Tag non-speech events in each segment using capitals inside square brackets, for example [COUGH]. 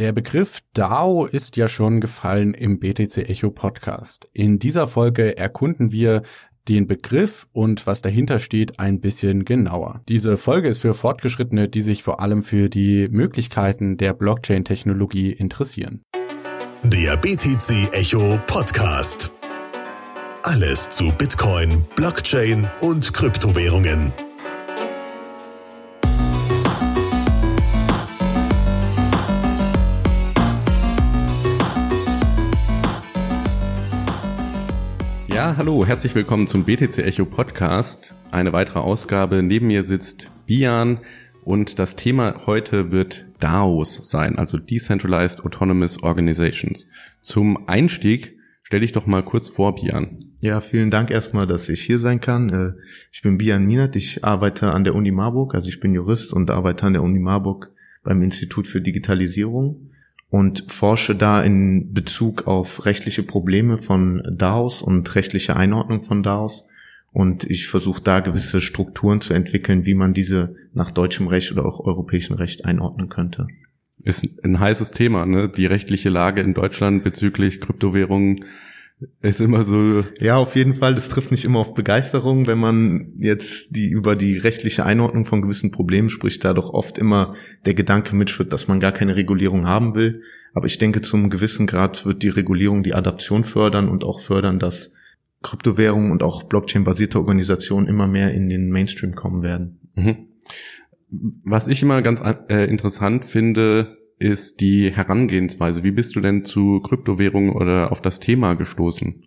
Der Begriff DAO ist ja schon gefallen im BTC Echo Podcast. In dieser Folge erkunden wir den Begriff und was dahinter steht ein bisschen genauer. Diese Folge ist für Fortgeschrittene, die sich vor allem für die Möglichkeiten der Blockchain-Technologie interessieren. Der BTC Echo Podcast. Alles zu Bitcoin, Blockchain und Kryptowährungen. Ja, hallo, herzlich willkommen zum BTC Echo Podcast. Eine weitere Ausgabe. Neben mir sitzt Bian und das Thema heute wird DAOs sein, also Decentralized Autonomous Organizations. Zum Einstieg stell dich doch mal kurz vor, Bian. Ja, vielen Dank erstmal, dass ich hier sein kann. Äh, ich bin Bian Minat, ich arbeite an der Uni Marburg, also ich bin Jurist und arbeite an der Uni Marburg beim Institut für Digitalisierung und forsche da in Bezug auf rechtliche Probleme von DAOs und rechtliche Einordnung von DAOs. Und ich versuche da gewisse Strukturen zu entwickeln, wie man diese nach deutschem Recht oder auch europäischem Recht einordnen könnte. Ist ein heißes Thema, ne? Die rechtliche Lage in Deutschland bezüglich Kryptowährungen ist immer so. Ja, auf jeden Fall. Das trifft nicht immer auf Begeisterung, wenn man jetzt die über die rechtliche Einordnung von gewissen Problemen spricht, da doch oft immer der Gedanke mitschwirrt, dass man gar keine Regulierung haben will. Aber ich denke, zum gewissen Grad wird die Regulierung die Adaption fördern und auch fördern, dass Kryptowährungen und auch Blockchain-basierte Organisationen immer mehr in den Mainstream kommen werden. Mhm. Was ich immer ganz äh, interessant finde, ist die Herangehensweise. Wie bist du denn zu Kryptowährungen oder auf das Thema gestoßen?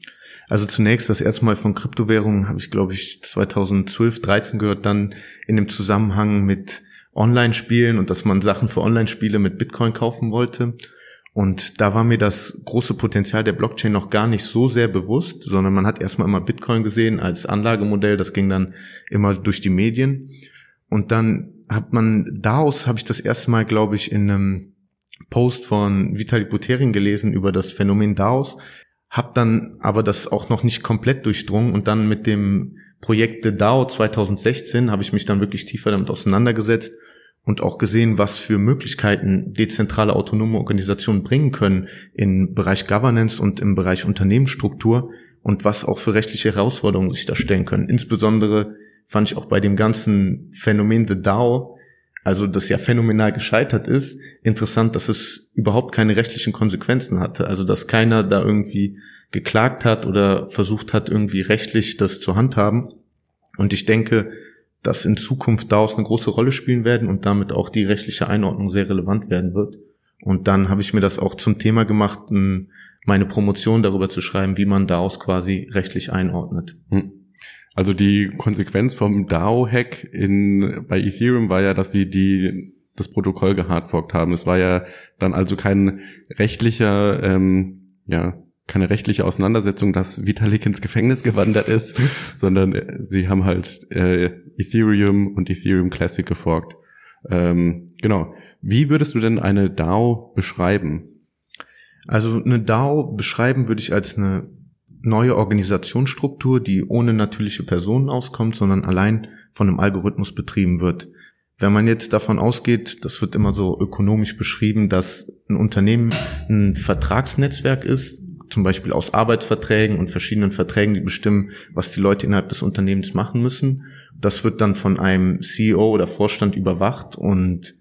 Also zunächst das erste Mal von Kryptowährungen habe ich, glaube ich, 2012, 13 gehört, dann in dem Zusammenhang mit Online-Spielen und dass man Sachen für Online-Spiele mit Bitcoin kaufen wollte. Und da war mir das große Potenzial der Blockchain noch gar nicht so sehr bewusst, sondern man hat erstmal immer Bitcoin gesehen als Anlagemodell, das ging dann immer durch die Medien. Und dann hat man daraus, habe ich das erste Mal, glaube ich, in einem Post von Vitali Buterin gelesen über das Phänomen DAOs, habe dann aber das auch noch nicht komplett durchdrungen und dann mit dem Projekt The DAO 2016 habe ich mich dann wirklich tiefer damit auseinandergesetzt und auch gesehen, was für Möglichkeiten dezentrale autonome Organisationen bringen können im Bereich Governance und im Bereich Unternehmensstruktur und was auch für rechtliche Herausforderungen sich da stellen können. Insbesondere fand ich auch bei dem ganzen Phänomen The DAO also das ja phänomenal gescheitert ist, interessant, dass es überhaupt keine rechtlichen Konsequenzen hatte. Also dass keiner da irgendwie geklagt hat oder versucht hat, irgendwie rechtlich das zu handhaben. Und ich denke, dass in Zukunft daraus eine große Rolle spielen werden und damit auch die rechtliche Einordnung sehr relevant werden wird. Und dann habe ich mir das auch zum Thema gemacht, meine Promotion darüber zu schreiben, wie man daraus quasi rechtlich einordnet. Hm. Also die Konsequenz vom DAO-Hack in, bei Ethereum war ja, dass sie die, das Protokoll gehardforkt haben. Es war ja dann also kein rechtlicher, ähm, ja, keine rechtliche Auseinandersetzung, dass Vitalik ins Gefängnis gewandert ist, [LAUGHS] sondern äh, sie haben halt äh, Ethereum und Ethereum Classic geforkt. Ähm, genau. Wie würdest du denn eine DAO beschreiben? Also eine DAO beschreiben würde ich als eine neue Organisationsstruktur, die ohne natürliche Personen auskommt, sondern allein von einem Algorithmus betrieben wird. Wenn man jetzt davon ausgeht, das wird immer so ökonomisch beschrieben, dass ein Unternehmen ein Vertragsnetzwerk ist, zum Beispiel aus Arbeitsverträgen und verschiedenen Verträgen, die bestimmen, was die Leute innerhalb des Unternehmens machen müssen. Das wird dann von einem CEO oder Vorstand überwacht und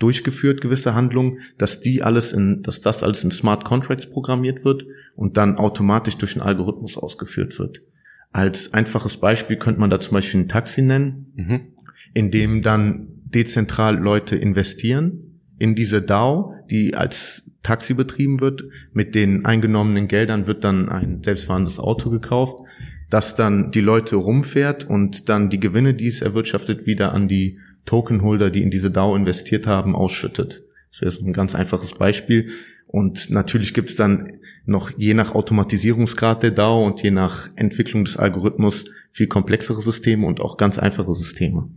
durchgeführt, gewisse Handlungen, dass die alles in, dass das alles in Smart Contracts programmiert wird und dann automatisch durch einen Algorithmus ausgeführt wird. Als einfaches Beispiel könnte man da zum Beispiel ein Taxi nennen, mhm. in dem dann dezentral Leute investieren in diese DAO, die als Taxi betrieben wird. Mit den eingenommenen Geldern wird dann ein selbstfahrendes Auto gekauft, das dann die Leute rumfährt und dann die Gewinne, die es erwirtschaftet, wieder an die Tokenholder, die in diese DAO investiert haben, ausschüttet. Das wäre so ein ganz einfaches Beispiel. Und natürlich gibt es dann noch je nach Automatisierungsgrad der DAO und je nach Entwicklung des Algorithmus viel komplexere Systeme und auch ganz einfache Systeme.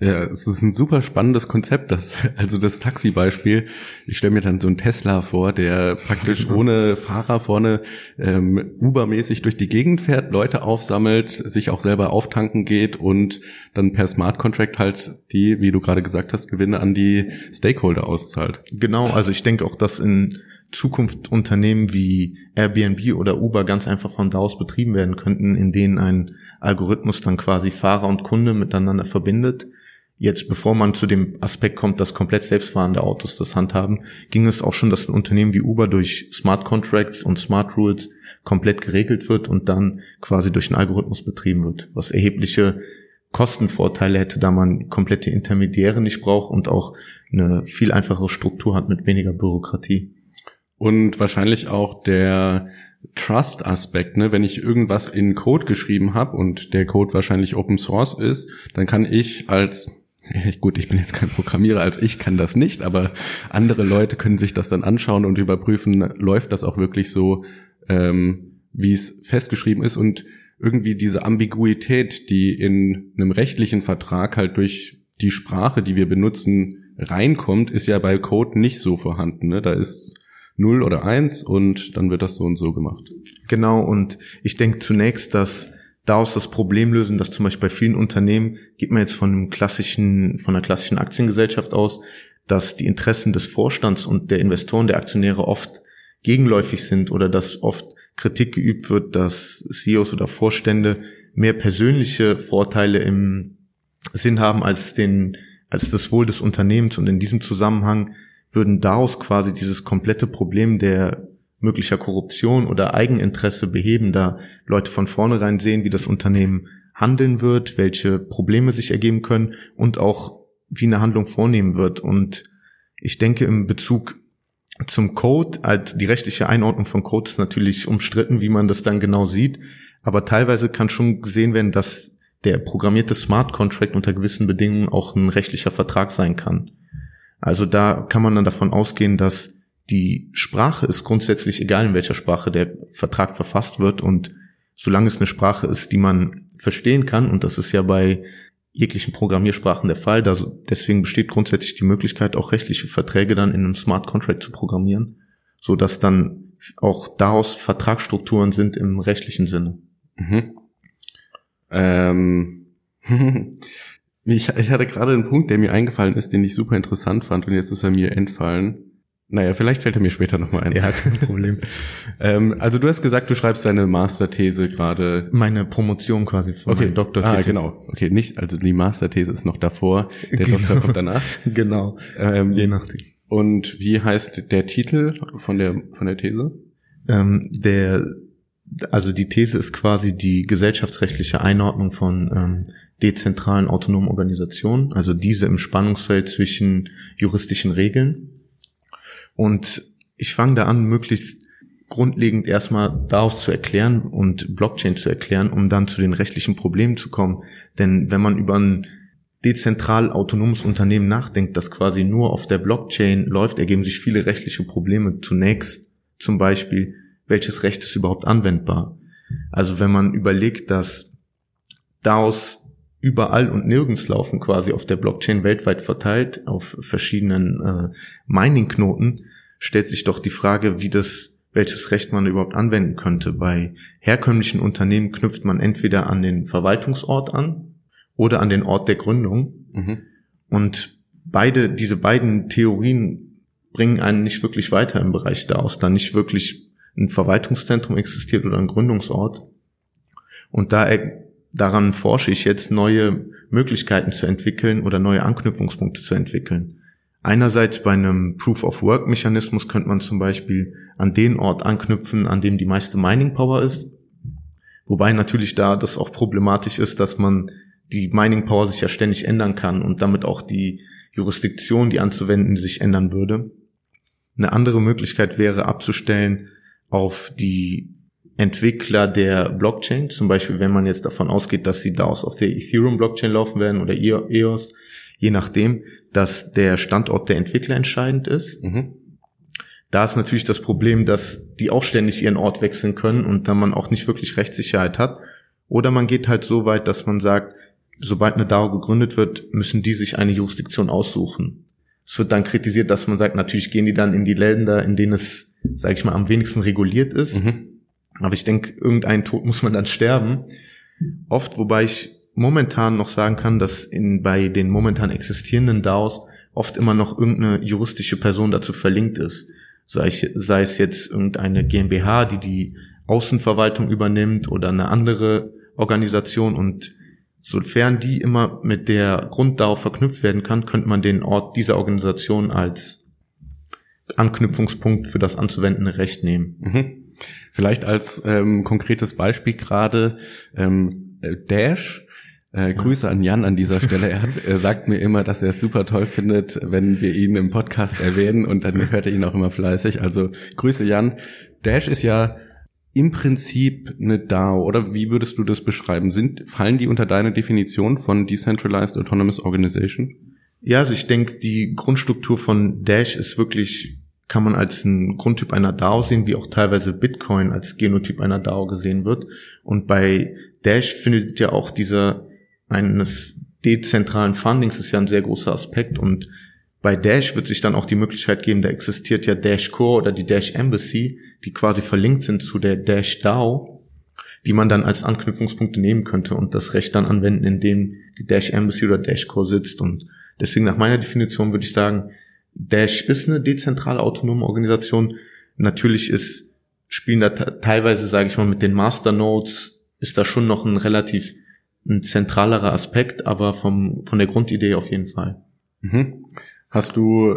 Ja, es ist ein super spannendes Konzept, das, [LAUGHS] also das Taxi-Beispiel. Ich stelle mir dann so einen Tesla vor, der praktisch [LAUGHS] ohne Fahrer vorne ähm, Uber-mäßig durch die Gegend fährt, Leute aufsammelt, sich auch selber auftanken geht und dann per Smart Contract halt die, wie du gerade gesagt hast, Gewinne an die Stakeholder auszahlt. Genau, also ich denke auch, dass in Zukunft Unternehmen wie Airbnb oder Uber ganz einfach von da aus betrieben werden könnten, in denen ein Algorithmus dann quasi Fahrer und Kunde miteinander verbindet Jetzt, bevor man zu dem Aspekt kommt, dass komplett selbstfahrende Autos das handhaben, ging es auch schon, dass ein Unternehmen wie Uber durch Smart Contracts und Smart Rules komplett geregelt wird und dann quasi durch einen Algorithmus betrieben wird, was erhebliche Kostenvorteile hätte, da man komplette Intermediäre nicht braucht und auch eine viel einfachere Struktur hat mit weniger Bürokratie. Und wahrscheinlich auch der Trust-Aspekt, ne? wenn ich irgendwas in Code geschrieben habe und der Code wahrscheinlich Open Source ist, dann kann ich als [LAUGHS] Gut, ich bin jetzt kein Programmierer, als ich kann das nicht, aber andere Leute können sich das dann anschauen und überprüfen, läuft das auch wirklich so, ähm, wie es festgeschrieben ist und irgendwie diese Ambiguität, die in einem rechtlichen Vertrag halt durch die Sprache, die wir benutzen, reinkommt, ist ja bei Code nicht so vorhanden. Ne? Da ist null oder eins und dann wird das so und so gemacht. Genau, und ich denke zunächst, dass daraus das Problem lösen, dass zum Beispiel bei vielen Unternehmen geht man jetzt von einem klassischen, von einer klassischen Aktiengesellschaft aus, dass die Interessen des Vorstands und der Investoren, der Aktionäre oft gegenläufig sind oder dass oft Kritik geübt wird, dass CEOs oder Vorstände mehr persönliche Vorteile im Sinn haben als den, als das Wohl des Unternehmens. Und in diesem Zusammenhang würden daraus quasi dieses komplette Problem der möglicher Korruption oder Eigeninteresse beheben, da Leute von vornherein sehen, wie das Unternehmen handeln wird, welche Probleme sich ergeben können und auch wie eine Handlung vornehmen wird. Und ich denke im Bezug zum Code, als die rechtliche Einordnung von Code ist natürlich umstritten, wie man das dann genau sieht, aber teilweise kann schon gesehen werden, dass der programmierte Smart Contract unter gewissen Bedingungen auch ein rechtlicher Vertrag sein kann. Also da kann man dann davon ausgehen, dass die Sprache ist grundsätzlich egal, in welcher Sprache der Vertrag verfasst wird und solange es eine Sprache ist, die man verstehen kann, und das ist ja bei jeglichen Programmiersprachen der Fall, da, deswegen besteht grundsätzlich die Möglichkeit, auch rechtliche Verträge dann in einem Smart Contract zu programmieren, so dass dann auch daraus Vertragsstrukturen sind im rechtlichen Sinne. Mhm. Ähm. [LAUGHS] ich, ich hatte gerade einen Punkt, der mir eingefallen ist, den ich super interessant fand und jetzt ist er mir entfallen. Naja, vielleicht fällt er mir später nochmal ein. Ja, kein Problem. [LAUGHS] ähm, also du hast gesagt, du schreibst deine Masterthese gerade. Meine Promotion quasi für okay. Doktor. Ah, genau. Okay, nicht, also die Masterthese ist noch davor, der genau. Doktor kommt danach. [LAUGHS] genau. Ähm, Je nachdem. Und wie heißt der Titel von der von der These? Ähm, der, also die These ist quasi die gesellschaftsrechtliche Einordnung von ähm, dezentralen autonomen Organisationen, also diese im Spannungsfeld zwischen juristischen Regeln und ich fange da an, möglichst grundlegend erstmal daraus zu erklären und Blockchain zu erklären, um dann zu den rechtlichen Problemen zu kommen. Denn wenn man über ein dezentral autonomes Unternehmen nachdenkt, das quasi nur auf der Blockchain läuft, ergeben sich viele rechtliche Probleme. Zunächst zum Beispiel, welches Recht ist überhaupt anwendbar? Also wenn man überlegt, dass DAOs überall und nirgends laufen, quasi auf der Blockchain weltweit verteilt, auf verschiedenen äh, Mining-Knoten, stellt sich doch die Frage, wie das, welches Recht man überhaupt anwenden könnte. Bei herkömmlichen Unternehmen knüpft man entweder an den Verwaltungsort an oder an den Ort der Gründung. Mhm. Und beide, diese beiden Theorien bringen einen nicht wirklich weiter im Bereich da aus, da nicht wirklich ein Verwaltungszentrum existiert oder ein Gründungsort. Und da daran forsche ich jetzt, neue Möglichkeiten zu entwickeln oder neue Anknüpfungspunkte zu entwickeln. Einerseits bei einem Proof-of-Work-Mechanismus könnte man zum Beispiel an den Ort anknüpfen, an dem die meiste Mining-Power ist. Wobei natürlich da das auch problematisch ist, dass man die Mining-Power sich ja ständig ändern kann und damit auch die Jurisdiktion, die anzuwenden, sich ändern würde. Eine andere Möglichkeit wäre abzustellen auf die Entwickler der Blockchain, zum Beispiel wenn man jetzt davon ausgeht, dass sie DAOs auf der Ethereum-Blockchain laufen werden oder EOS, je nachdem, dass der Standort der Entwickler entscheidend ist. Mhm. Da ist natürlich das Problem, dass die auch ständig ihren Ort wechseln können und da man auch nicht wirklich Rechtssicherheit hat. Oder man geht halt so weit, dass man sagt, sobald eine DAO gegründet wird, müssen die sich eine Jurisdiktion aussuchen. Es wird dann kritisiert, dass man sagt, natürlich gehen die dann in die Länder, in denen es, sage ich mal, am wenigsten reguliert ist. Mhm. Aber ich denke, irgendein Tod muss man dann sterben. Oft, wobei ich momentan noch sagen kann, dass in, bei den momentan existierenden DAOs oft immer noch irgendeine juristische Person dazu verlinkt ist. Sei, ich, sei es jetzt irgendeine GmbH, die die Außenverwaltung übernimmt oder eine andere Organisation und sofern die immer mit der Grunddau verknüpft werden kann, könnte man den Ort dieser Organisation als Anknüpfungspunkt für das anzuwendende Recht nehmen. Mhm. Vielleicht als ähm, konkretes Beispiel gerade ähm, Dash äh, Grüße an Jan an dieser Stelle. Er, hat, er sagt mir immer, dass er es super toll findet, wenn wir ihn im Podcast erwähnen und dann hört er ihn auch immer fleißig. Also Grüße Jan. Dash ist ja im Prinzip eine DAO oder wie würdest du das beschreiben? Sind, fallen die unter deine Definition von Decentralized Autonomous Organization? Ja, also ich denke, die Grundstruktur von Dash ist wirklich, kann man als ein Grundtyp einer DAO sehen, wie auch teilweise Bitcoin als Genotyp einer DAO gesehen wird. Und bei Dash findet ja auch dieser eines dezentralen Fundings ist ja ein sehr großer Aspekt und bei Dash wird sich dann auch die Möglichkeit geben, da existiert ja Dash Core oder die Dash Embassy, die quasi verlinkt sind zu der Dash DAO, die man dann als Anknüpfungspunkte nehmen könnte und das Recht dann anwenden, in dem die Dash Embassy oder Dash Core sitzt. Und deswegen nach meiner Definition würde ich sagen, Dash ist eine dezentrale autonome Organisation. Natürlich ist, spielen da teilweise, sage ich mal, mit den Masternodes ist da schon noch ein relativ ein zentralerer Aspekt, aber vom, von der Grundidee auf jeden Fall. Mhm. Hast du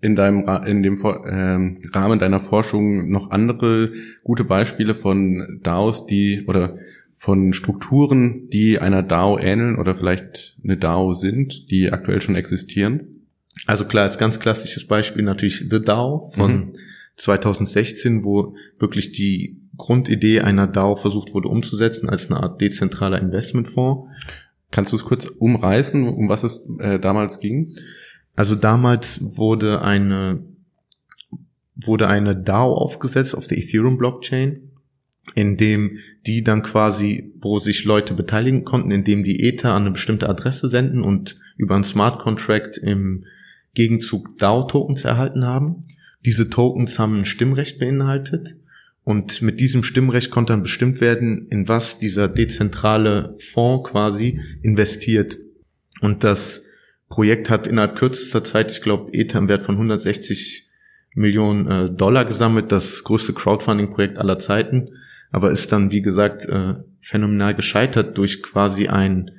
in deinem in dem äh, Rahmen deiner Forschung noch andere gute Beispiele von DAOs, die oder von Strukturen, die einer DAO ähneln oder vielleicht eine DAO sind, die aktuell schon existieren? Also klar, als ganz klassisches Beispiel natürlich The DAO von mhm. 2016, wo wirklich die Grundidee einer DAO versucht wurde umzusetzen als eine Art dezentraler Investmentfonds. Kannst du es kurz umreißen, um was es äh, damals ging? Also damals wurde eine wurde eine DAO aufgesetzt auf der Ethereum Blockchain, in dem die dann quasi, wo sich Leute beteiligen konnten, indem die Ether an eine bestimmte Adresse senden und über einen Smart Contract im Gegenzug DAO-Tokens erhalten haben. Diese Tokens haben ein Stimmrecht beinhaltet und mit diesem Stimmrecht konnte dann bestimmt werden, in was dieser dezentrale Fonds quasi investiert. Und das Projekt hat innerhalb kürzester Zeit, ich glaube, Ether im Wert von 160 Millionen äh, Dollar gesammelt, das größte Crowdfunding-Projekt aller Zeiten, aber ist dann, wie gesagt, äh, phänomenal gescheitert durch quasi ein,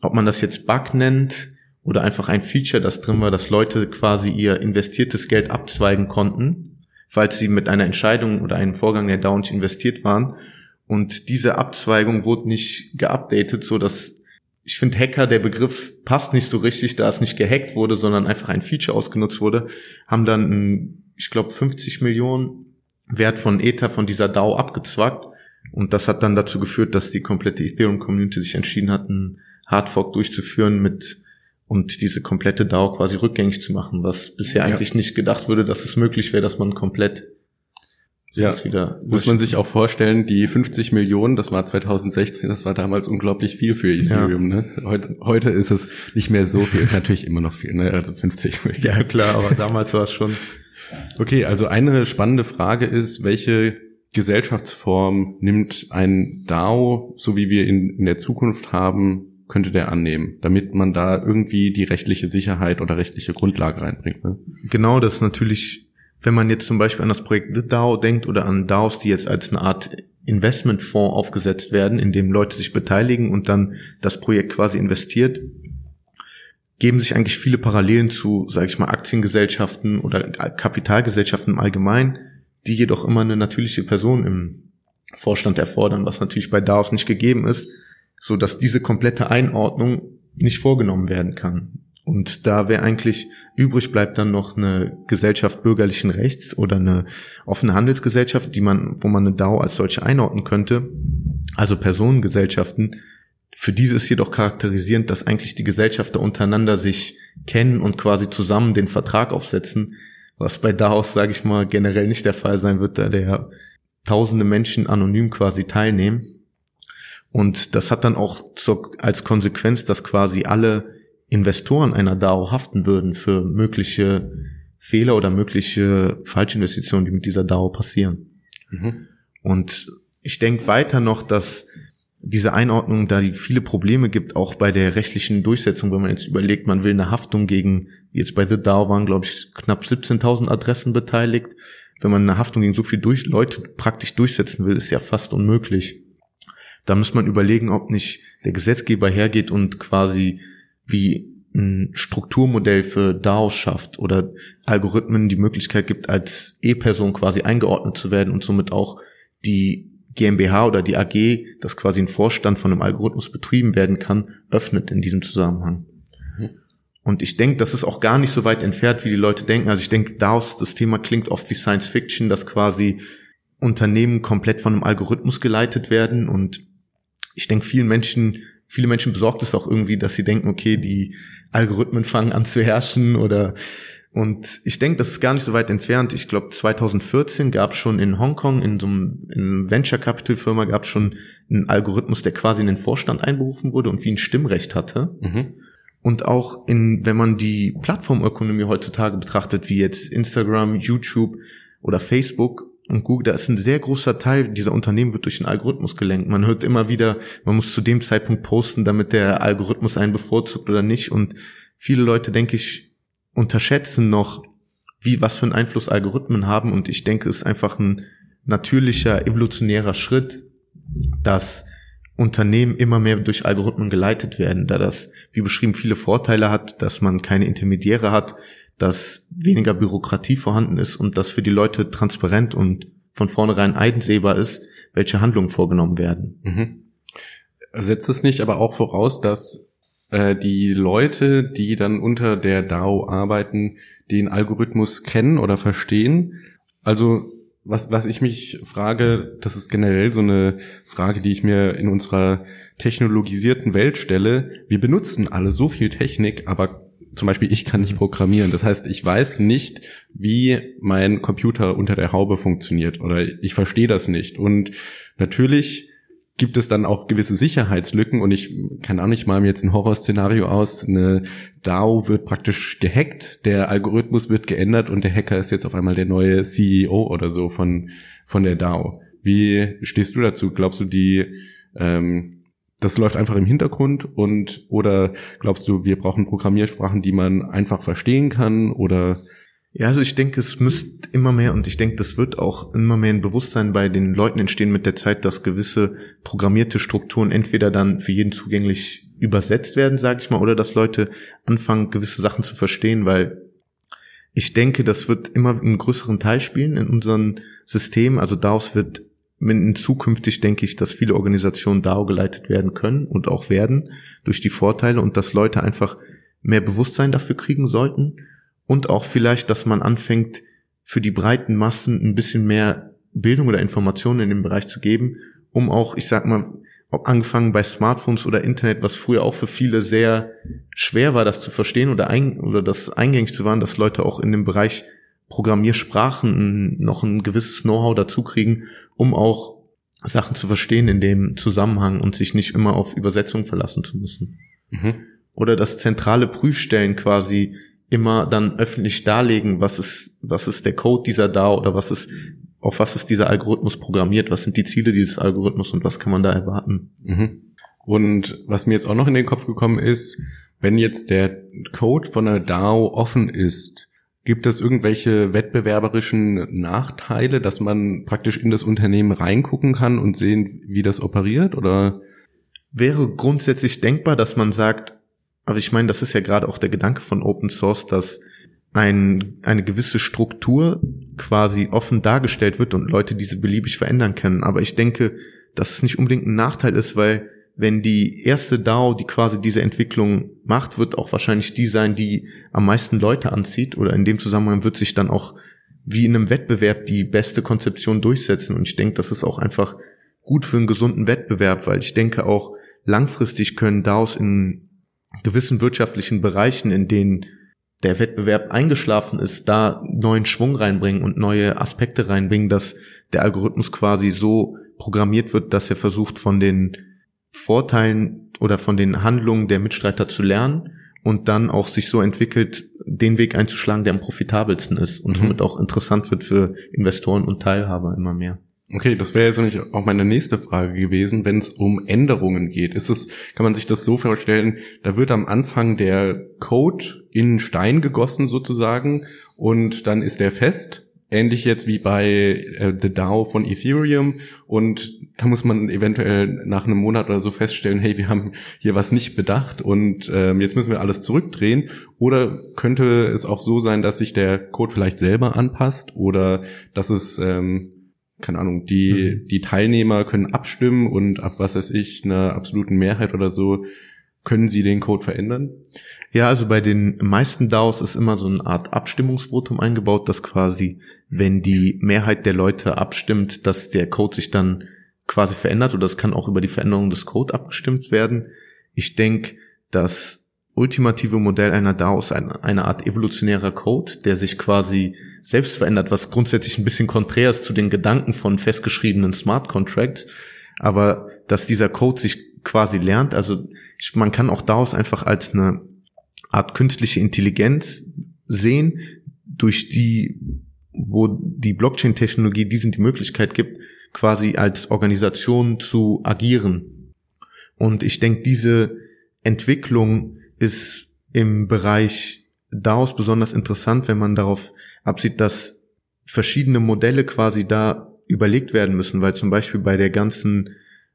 ob man das jetzt Bug nennt oder einfach ein Feature, das drin war, dass Leute quasi ihr investiertes Geld abzweigen konnten falls sie mit einer Entscheidung oder einem Vorgang der DAO nicht investiert waren. Und diese Abzweigung wurde nicht geupdatet, so dass ich finde Hacker, der Begriff passt nicht so richtig, da es nicht gehackt wurde, sondern einfach ein Feature ausgenutzt wurde, haben dann, ich glaube, 50 Millionen Wert von Ether von dieser DAO abgezwackt. Und das hat dann dazu geführt, dass die komplette Ethereum-Community sich entschieden hat, einen Hardfork durchzuführen mit und diese komplette DAO quasi rückgängig zu machen, was bisher ja. eigentlich nicht gedacht würde, dass es möglich wäre, dass man komplett ja, wieder muss man sich auch vorstellen, die 50 Millionen, das war 2016, das war damals unglaublich viel für Ethereum. Ja. Ne? Heute, heute ist es nicht mehr so viel, ist natürlich immer noch viel, ne? also 50 [LAUGHS] Millionen. Ja klar, aber damals war es schon. Okay, also eine spannende Frage ist, welche Gesellschaftsform nimmt ein DAO, so wie wir ihn in der Zukunft haben, könnte der annehmen, damit man da irgendwie die rechtliche Sicherheit oder rechtliche Grundlage reinbringt. Ne? Genau, das ist natürlich, wenn man jetzt zum Beispiel an das Projekt The DAO denkt oder an DAOs, die jetzt als eine Art Investmentfonds aufgesetzt werden, in dem Leute sich beteiligen und dann das Projekt quasi investiert, geben sich eigentlich viele Parallelen zu, sage ich mal, Aktiengesellschaften oder Kapitalgesellschaften im Allgemeinen, die jedoch immer eine natürliche Person im Vorstand erfordern, was natürlich bei DAOs nicht gegeben ist so dass diese komplette Einordnung nicht vorgenommen werden kann. Und da wäre eigentlich übrig bleibt dann noch eine Gesellschaft bürgerlichen Rechts oder eine offene Handelsgesellschaft, die man, wo man eine DAO als solche einordnen könnte. Also Personengesellschaften. Für diese ist jedoch charakterisierend, dass eigentlich die Gesellschafter untereinander sich kennen und quasi zusammen den Vertrag aufsetzen, was bei DAOs, sage ich mal, generell nicht der Fall sein wird, da der tausende Menschen anonym quasi teilnehmen. Und das hat dann auch zur, als Konsequenz, dass quasi alle Investoren einer DAO haften würden für mögliche Fehler oder mögliche Falschinvestitionen, die mit dieser DAO passieren. Mhm. Und ich denke weiter noch, dass diese Einordnung, da die viele Probleme gibt, auch bei der rechtlichen Durchsetzung, wenn man jetzt überlegt, man will eine Haftung gegen, jetzt bei The DAO waren, glaube ich, knapp 17.000 Adressen beteiligt. Wenn man eine Haftung gegen so viele durch, Leute praktisch durchsetzen will, ist ja fast unmöglich. Da muss man überlegen, ob nicht der Gesetzgeber hergeht und quasi wie ein Strukturmodell für DAOs schafft oder Algorithmen die Möglichkeit gibt, als E-Person quasi eingeordnet zu werden und somit auch die GmbH oder die AG, das quasi ein Vorstand von einem Algorithmus betrieben werden kann, öffnet in diesem Zusammenhang. Mhm. Und ich denke, das ist auch gar nicht so weit entfernt, wie die Leute denken. Also ich denke, DAOs, das Thema klingt oft wie Science Fiction, dass quasi Unternehmen komplett von einem Algorithmus geleitet werden. Und ich denke, vielen Menschen, viele Menschen besorgt es auch irgendwie, dass sie denken, okay, die Algorithmen fangen an zu herrschen oder und ich denke, das ist gar nicht so weit entfernt. Ich glaube, 2014 gab es schon in Hongkong, in so einem, in Venture Capital Firma, gab es schon einen Algorithmus, der quasi in den Vorstand einberufen wurde und wie ein Stimmrecht hatte. Mhm. Und auch in, wenn man die Plattformökonomie heutzutage betrachtet, wie jetzt Instagram, YouTube oder Facebook und Google, da ist ein sehr großer Teil dieser Unternehmen wird durch den Algorithmus gelenkt. Man hört immer wieder, man muss zu dem Zeitpunkt posten, damit der Algorithmus einen bevorzugt oder nicht. Und viele Leute, denke ich, unterschätzen noch, wie, was für einen Einfluss Algorithmen haben. Und ich denke, es ist einfach ein natürlicher, evolutionärer Schritt, dass Unternehmen immer mehr durch Algorithmen geleitet werden, da das, wie beschrieben, viele Vorteile hat, dass man keine Intermediäre hat, dass weniger Bürokratie vorhanden ist und dass für die Leute transparent und von vornherein einsehbar ist, welche Handlungen vorgenommen werden. Mhm. Setzt es nicht aber auch voraus, dass äh, die Leute, die dann unter der DAO arbeiten, den Algorithmus kennen oder verstehen. Also was, was ich mich frage, das ist generell so eine Frage, die ich mir in unserer technologisierten Welt stelle. Wir benutzen alle so viel Technik, aber zum Beispiel ich kann nicht programmieren. Das heißt, ich weiß nicht, wie mein Computer unter der Haube funktioniert oder ich verstehe das nicht. Und natürlich gibt es dann auch gewisse Sicherheitslücken und ich kann auch nicht mal jetzt ein Horrorszenario aus. Eine DAO wird praktisch gehackt, der Algorithmus wird geändert und der Hacker ist jetzt auf einmal der neue CEO oder so von, von der DAO. Wie stehst du dazu? Glaubst du, die, ähm, das läuft einfach im Hintergrund und oder glaubst du, wir brauchen Programmiersprachen, die man einfach verstehen kann oder ja, also ich denke, es müsste immer mehr und ich denke, das wird auch immer mehr ein Bewusstsein bei den Leuten entstehen mit der Zeit, dass gewisse programmierte Strukturen entweder dann für jeden zugänglich übersetzt werden, sage ich mal, oder dass Leute anfangen, gewisse Sachen zu verstehen, weil ich denke, das wird immer einen größeren Teil spielen in unserem System. Also daraus wird in zukünftig denke ich, dass viele Organisationen DAO geleitet werden können und auch werden durch die Vorteile und dass Leute einfach mehr Bewusstsein dafür kriegen sollten und auch vielleicht, dass man anfängt, für die breiten Massen ein bisschen mehr Bildung oder Informationen in dem Bereich zu geben, um auch, ich sag mal, ob angefangen bei Smartphones oder Internet, was früher auch für viele sehr schwer war, das zu verstehen oder, ein, oder das eingängig zu waren, dass Leute auch in dem Bereich Programmiersprachen noch ein gewisses Know-how dazu kriegen, um auch Sachen zu verstehen in dem Zusammenhang und sich nicht immer auf Übersetzung verlassen zu müssen. Mhm. Oder dass zentrale Prüfstellen quasi immer dann öffentlich darlegen, was ist, was ist der Code dieser DAO oder was ist, auf was ist dieser Algorithmus programmiert, was sind die Ziele dieses Algorithmus und was kann man da erwarten. Mhm. Und was mir jetzt auch noch in den Kopf gekommen ist, wenn jetzt der Code von einer DAO offen ist, gibt es irgendwelche wettbewerberischen Nachteile, dass man praktisch in das Unternehmen reingucken kann und sehen, wie das operiert oder? Wäre grundsätzlich denkbar, dass man sagt, aber ich meine, das ist ja gerade auch der Gedanke von Open Source, dass ein, eine gewisse Struktur quasi offen dargestellt wird und Leute diese beliebig verändern können. Aber ich denke, dass es nicht unbedingt ein Nachteil ist, weil wenn die erste DAO, die quasi diese Entwicklung macht, wird auch wahrscheinlich die sein, die am meisten Leute anzieht oder in dem Zusammenhang wird sich dann auch wie in einem Wettbewerb die beste Konzeption durchsetzen. Und ich denke, das ist auch einfach gut für einen gesunden Wettbewerb, weil ich denke auch langfristig können DAOs in gewissen wirtschaftlichen Bereichen, in denen der Wettbewerb eingeschlafen ist, da neuen Schwung reinbringen und neue Aspekte reinbringen, dass der Algorithmus quasi so programmiert wird, dass er versucht von den Vorteilen oder von den Handlungen der Mitstreiter zu lernen und dann auch sich so entwickelt, den Weg einzuschlagen, der am profitabelsten ist und mhm. somit auch interessant wird für Investoren und Teilhaber immer mehr. Okay, das wäre jetzt nämlich auch meine nächste Frage gewesen, wenn es um Änderungen geht. Ist es, kann man sich das so vorstellen, da wird am Anfang der Code in Stein gegossen sozusagen und dann ist der fest ähnlich jetzt wie bei äh, The DAO von Ethereum und da muss man eventuell nach einem Monat oder so feststellen, hey, wir haben hier was nicht bedacht und ähm, jetzt müssen wir alles zurückdrehen oder könnte es auch so sein, dass sich der Code vielleicht selber anpasst oder dass es ähm, keine Ahnung, die, mhm. die Teilnehmer können abstimmen und ab was weiß ich, einer absoluten Mehrheit oder so, können sie den Code verändern? Ja, also bei den meisten DAOs ist immer so eine Art Abstimmungsvotum eingebaut, dass quasi, wenn die Mehrheit der Leute abstimmt, dass der Code sich dann quasi verändert oder es kann auch über die Veränderung des Code abgestimmt werden. Ich denke, das ultimative Modell einer DAO ist eine, eine Art evolutionärer Code, der sich quasi selbst verändert, was grundsätzlich ein bisschen konträr ist zu den Gedanken von festgeschriebenen Smart Contracts. Aber dass dieser Code sich quasi lernt, also man kann auch DAOs einfach als eine Art künstliche Intelligenz sehen, durch die, wo die Blockchain-Technologie diesen die Möglichkeit gibt, quasi als Organisation zu agieren. Und ich denke, diese Entwicklung ist im Bereich DAOs besonders interessant, wenn man darauf absieht, dass verschiedene Modelle quasi da überlegt werden müssen, weil zum Beispiel bei der ganzen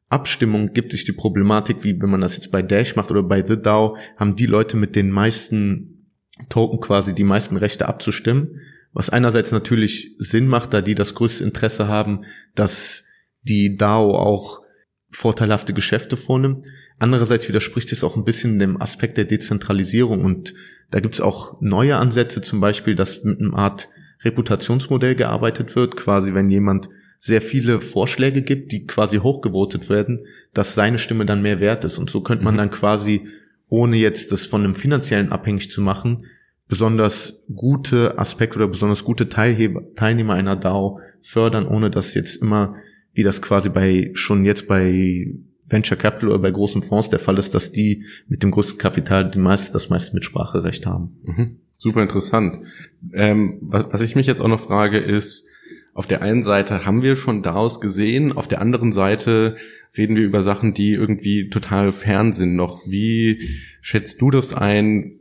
Abstimmung gibt sich die Problematik, wie wenn man das jetzt bei Dash macht oder bei The DAO, haben die Leute mit den meisten Token quasi die meisten Rechte abzustimmen. Was einerseits natürlich Sinn macht, da die das größte Interesse haben, dass die DAO auch vorteilhafte Geschäfte vornimmt. Andererseits widerspricht es auch ein bisschen dem Aspekt der Dezentralisierung und da gibt es auch neue Ansätze, zum Beispiel, dass mit einer Art Reputationsmodell gearbeitet wird, quasi wenn jemand sehr viele Vorschläge gibt, die quasi hochgevotet werden, dass seine Stimme dann mehr wert ist. Und so könnte man mhm. dann quasi, ohne jetzt das von einem finanziellen abhängig zu machen, besonders gute Aspekte oder besonders gute Teilheber, Teilnehmer einer DAO fördern, ohne dass jetzt immer, wie das quasi bei, schon jetzt bei Venture Capital oder bei großen Fonds der Fall ist, dass die mit dem größten Kapital die meiste, das meiste Mitspracherecht haben. Mhm. Super interessant. Ähm, was, was ich mich jetzt auch noch frage, ist, auf der einen Seite haben wir schon daraus gesehen, auf der anderen Seite reden wir über Sachen, die irgendwie total fern sind noch. Wie schätzt du das ein?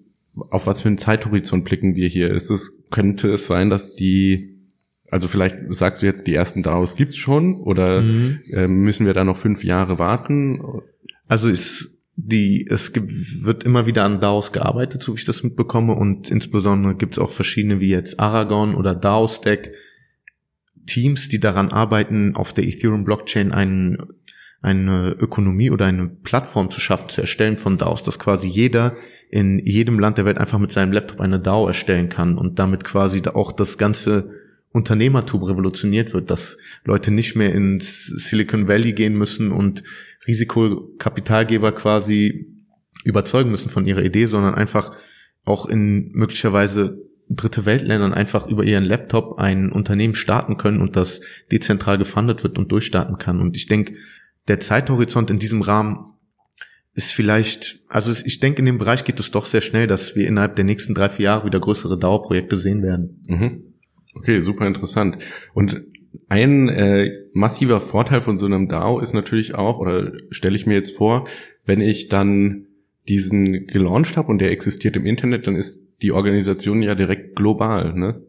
Auf was für einen Zeithorizont blicken wir hier? Ist es, könnte es sein, dass die, also vielleicht sagst du jetzt, die ersten DAOs gibt's schon oder mhm. äh, müssen wir da noch fünf Jahre warten? Also ist die, es gibt, wird immer wieder an DAOs gearbeitet, so wie ich das mitbekomme und insbesondere gibt's auch verschiedene wie jetzt Aragon oder DAO Stack, Teams, die daran arbeiten, auf der Ethereum Blockchain einen, eine Ökonomie oder eine Plattform zu schaffen, zu erstellen von DAOs, dass quasi jeder in jedem Land der Welt einfach mit seinem Laptop eine DAO erstellen kann und damit quasi auch das ganze Unternehmertum revolutioniert wird, dass Leute nicht mehr ins Silicon Valley gehen müssen und Risikokapitalgeber quasi überzeugen müssen von ihrer Idee, sondern einfach auch in möglicherweise dritte Weltländern einfach über ihren Laptop ein Unternehmen starten können und das dezentral gefundet wird und durchstarten kann. Und ich denke, der Zeithorizont in diesem Rahmen ist vielleicht, also ich denke, in dem Bereich geht es doch sehr schnell, dass wir innerhalb der nächsten drei, vier Jahre wieder größere Dauerprojekte sehen werden. Mhm. Okay, super interessant. Und ein äh, massiver Vorteil von so einem DAO ist natürlich auch, oder stelle ich mir jetzt vor, wenn ich dann diesen gelauncht habe und der existiert im Internet, dann ist die Organisation ja direkt global, ne?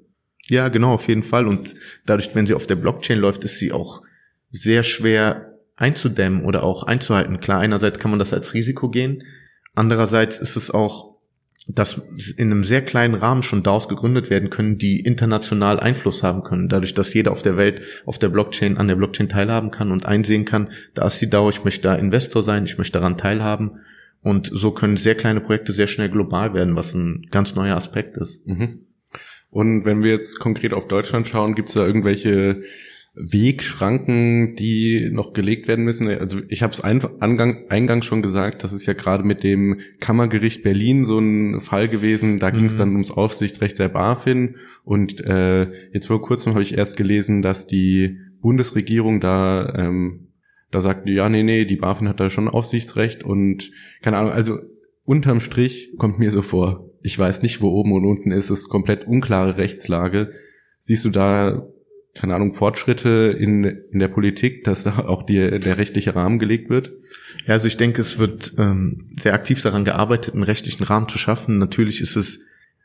Ja, genau, auf jeden Fall. Und dadurch, wenn sie auf der Blockchain läuft, ist sie auch sehr schwer einzudämmen oder auch einzuhalten. Klar, einerseits kann man das als Risiko gehen. Andererseits ist es auch, dass in einem sehr kleinen Rahmen schon DAOs gegründet werden können, die international Einfluss haben können. Dadurch, dass jeder auf der Welt auf der Blockchain, an der Blockchain teilhaben kann und einsehen kann, da ist die DAO, ich möchte da Investor sein, ich möchte daran teilhaben und so können sehr kleine Projekte sehr schnell global werden, was ein ganz neuer Aspekt ist. Mhm. Und wenn wir jetzt konkret auf Deutschland schauen, gibt es da irgendwelche Wegschranken, die noch gelegt werden müssen? Also ich habe es eingangs schon gesagt, das ist ja gerade mit dem Kammergericht Berlin so ein Fall gewesen. Da ging es mhm. dann ums Aufsichtsrecht der BaFin. Und äh, jetzt vor kurzem habe ich erst gelesen, dass die Bundesregierung da ähm, da sagt ja, nee, nee, die BaFin hat da schon Aufsichtsrecht und keine Ahnung, also unterm Strich kommt mir so vor, ich weiß nicht, wo oben und unten ist, es ist komplett unklare Rechtslage. Siehst du da, keine Ahnung, Fortschritte in, in der Politik, dass da auch die, der rechtliche Rahmen gelegt wird? Ja, also ich denke, es wird ähm, sehr aktiv daran gearbeitet, einen rechtlichen Rahmen zu schaffen. Natürlich ist es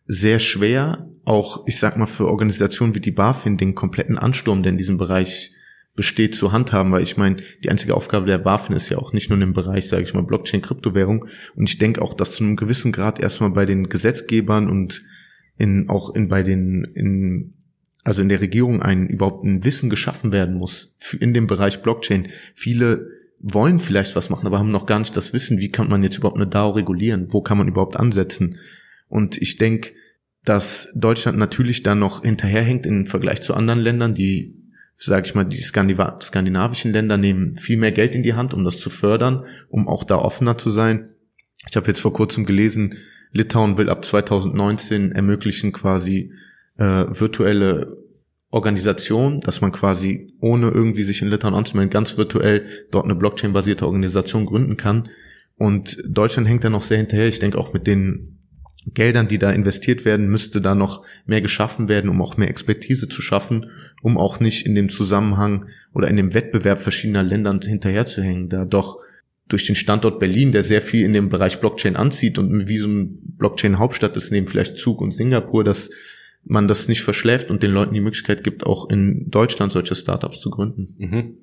sehr schwer, auch, ich sag mal, für Organisationen wie die BaFin den kompletten Ansturm, der in diesem Bereich besteht, zu handhaben, weil ich meine, die einzige Aufgabe der BaFin ist ja auch nicht nur im Bereich, sage ich mal, Blockchain, Kryptowährung. Und ich denke auch, dass zu einem gewissen Grad erstmal bei den Gesetzgebern und in, auch in, bei den, in, also in der Regierung ein, überhaupt ein Wissen geschaffen werden muss in dem Bereich Blockchain. Viele wollen vielleicht was machen, aber haben noch gar nicht das Wissen, wie kann man jetzt überhaupt eine DAO regulieren? Wo kann man überhaupt ansetzen? Und ich denke, dass Deutschland natürlich da noch hinterherhängt im Vergleich zu anderen Ländern, die sage ich mal, die skandinavischen Länder nehmen viel mehr Geld in die Hand, um das zu fördern, um auch da offener zu sein. Ich habe jetzt vor kurzem gelesen, Litauen will ab 2019 ermöglichen quasi äh, virtuelle Organisation, dass man quasi ohne irgendwie sich in Litauen anzumelden, ganz virtuell dort eine Blockchain-basierte Organisation gründen kann. Und Deutschland hängt da noch sehr hinterher. Ich denke auch mit den Geldern, die da investiert werden, müsste da noch mehr geschaffen werden, um auch mehr Expertise zu schaffen, um auch nicht in dem Zusammenhang oder in dem Wettbewerb verschiedener Ländern hinterherzuhängen, da doch durch den Standort Berlin, der sehr viel in dem Bereich Blockchain anzieht und so ein Blockchain-Hauptstadt ist, neben vielleicht Zug und Singapur, dass man das nicht verschläft und den Leuten die Möglichkeit gibt, auch in Deutschland solche Startups zu gründen. Mhm.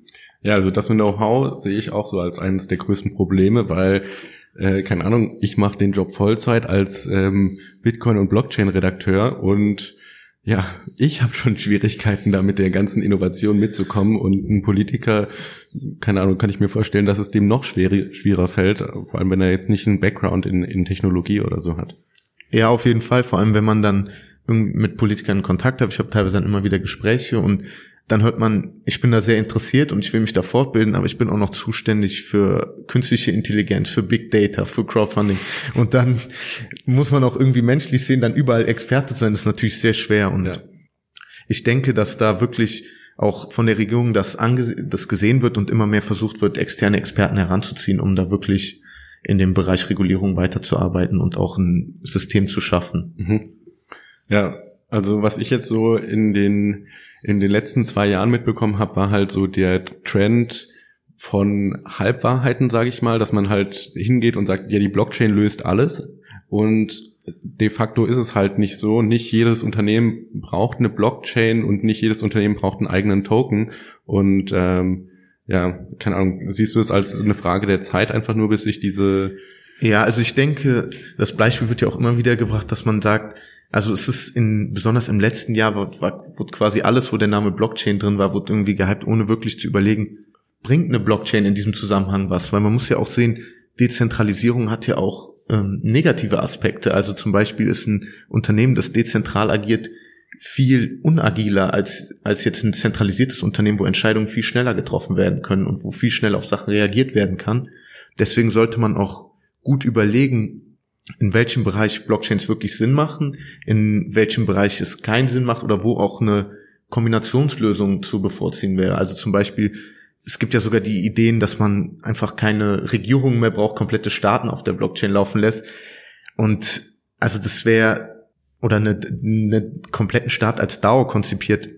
Ja, also das Know-how sehe ich auch so als eines der größten Probleme, weil äh, keine Ahnung, ich mache den Job Vollzeit als ähm, Bitcoin- und Blockchain-Redakteur und ja, ich habe schon Schwierigkeiten da mit der ganzen Innovation mitzukommen und ein Politiker, keine Ahnung, kann ich mir vorstellen, dass es dem noch schwer, schwerer fällt, vor allem wenn er jetzt nicht einen Background in, in Technologie oder so hat. Ja, auf jeden Fall, vor allem wenn man dann mit Politikern in Kontakt hat. Ich habe teilweise dann immer wieder Gespräche und dann hört man, ich bin da sehr interessiert und ich will mich da fortbilden, aber ich bin auch noch zuständig für künstliche Intelligenz, für Big Data, für Crowdfunding. Und dann muss man auch irgendwie menschlich sehen, dann überall Experte sein, das ist natürlich sehr schwer. Und ja. ich denke, dass da wirklich auch von der Regierung das, das gesehen wird und immer mehr versucht wird, externe Experten heranzuziehen, um da wirklich in dem Bereich Regulierung weiterzuarbeiten und auch ein System zu schaffen. Mhm. Ja, also was ich jetzt so in den in den letzten zwei Jahren mitbekommen habe, war halt so der Trend von Halbwahrheiten, sage ich mal, dass man halt hingeht und sagt, ja, die Blockchain löst alles und de facto ist es halt nicht so. Nicht jedes Unternehmen braucht eine Blockchain und nicht jedes Unternehmen braucht einen eigenen Token und ähm, ja, keine Ahnung, siehst du es als eine Frage der Zeit einfach nur, bis sich diese ja, also ich denke, das Beispiel wird ja auch immer wieder gebracht, dass man sagt, also es ist in, besonders im letzten Jahr, war, wurde quasi alles, wo der Name Blockchain drin war, wurde irgendwie gehypt, ohne wirklich zu überlegen, bringt eine Blockchain in diesem Zusammenhang was? Weil man muss ja auch sehen, Dezentralisierung hat ja auch ähm, negative Aspekte. Also zum Beispiel ist ein Unternehmen, das dezentral agiert, viel unagiler als, als jetzt ein zentralisiertes Unternehmen, wo Entscheidungen viel schneller getroffen werden können und wo viel schneller auf Sachen reagiert werden kann. Deswegen sollte man auch gut überlegen, in welchem Bereich Blockchains wirklich Sinn machen, in welchem Bereich es keinen Sinn macht oder wo auch eine Kombinationslösung zu bevorziehen wäre. Also zum Beispiel, es gibt ja sogar die Ideen, dass man einfach keine Regierung mehr braucht, komplette Staaten auf der Blockchain laufen lässt. Und also das wäre, oder eine, eine kompletten Staat als DAO konzipiert,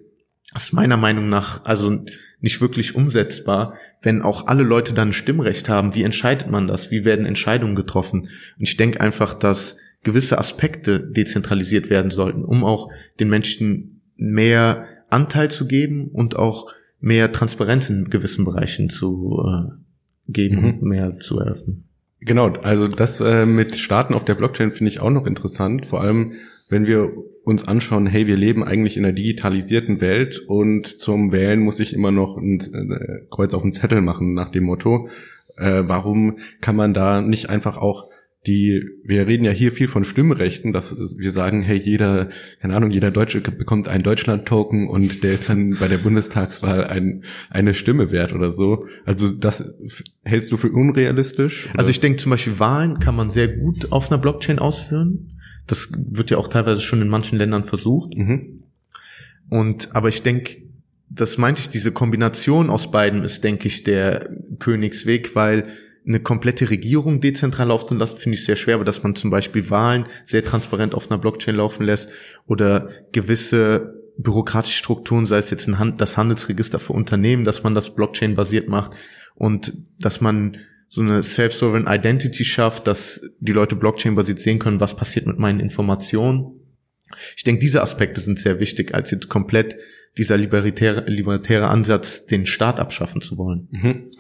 ist meiner Meinung nach, also nicht wirklich umsetzbar, wenn auch alle Leute dann Stimmrecht haben. Wie entscheidet man das? Wie werden Entscheidungen getroffen? Und ich denke einfach, dass gewisse Aspekte dezentralisiert werden sollten, um auch den Menschen mehr Anteil zu geben und auch mehr Transparenz in gewissen Bereichen zu äh, geben mhm. und mehr zu eröffnen. Genau, also das äh, mit Staaten auf der Blockchain finde ich auch noch interessant, vor allem wenn wir uns anschauen, hey, wir leben eigentlich in einer digitalisierten Welt und zum Wählen muss ich immer noch ein äh, Kreuz auf den Zettel machen nach dem Motto. Äh, warum kann man da nicht einfach auch die, wir reden ja hier viel von Stimmrechten, dass wir sagen, hey, jeder, keine Ahnung, jeder Deutsche bekommt einen Deutschland-Token und der ist dann bei der Bundestagswahl ein, eine Stimme wert oder so. Also das hältst du für unrealistisch? Oder? Also ich denke zum Beispiel Wahlen kann man sehr gut auf einer Blockchain ausführen. Das wird ja auch teilweise schon in manchen Ländern versucht. Mhm. Und aber ich denke, das meinte ich, diese Kombination aus beiden ist, denke ich, der Königsweg, weil eine komplette Regierung dezentral laufen lassen, finde ich sehr schwer, aber dass man zum Beispiel Wahlen sehr transparent auf einer Blockchain laufen lässt oder gewisse bürokratische Strukturen, sei es jetzt ein das Handelsregister für Unternehmen, dass man das Blockchain-basiert macht und dass man so eine Self-Sovereign Identity schafft, dass die Leute Blockchain-basiert sehen können, was passiert mit meinen Informationen. Ich denke, diese Aspekte sind sehr wichtig, als jetzt komplett dieser libertäre, libertäre Ansatz, den Staat abschaffen zu wollen. Mhm.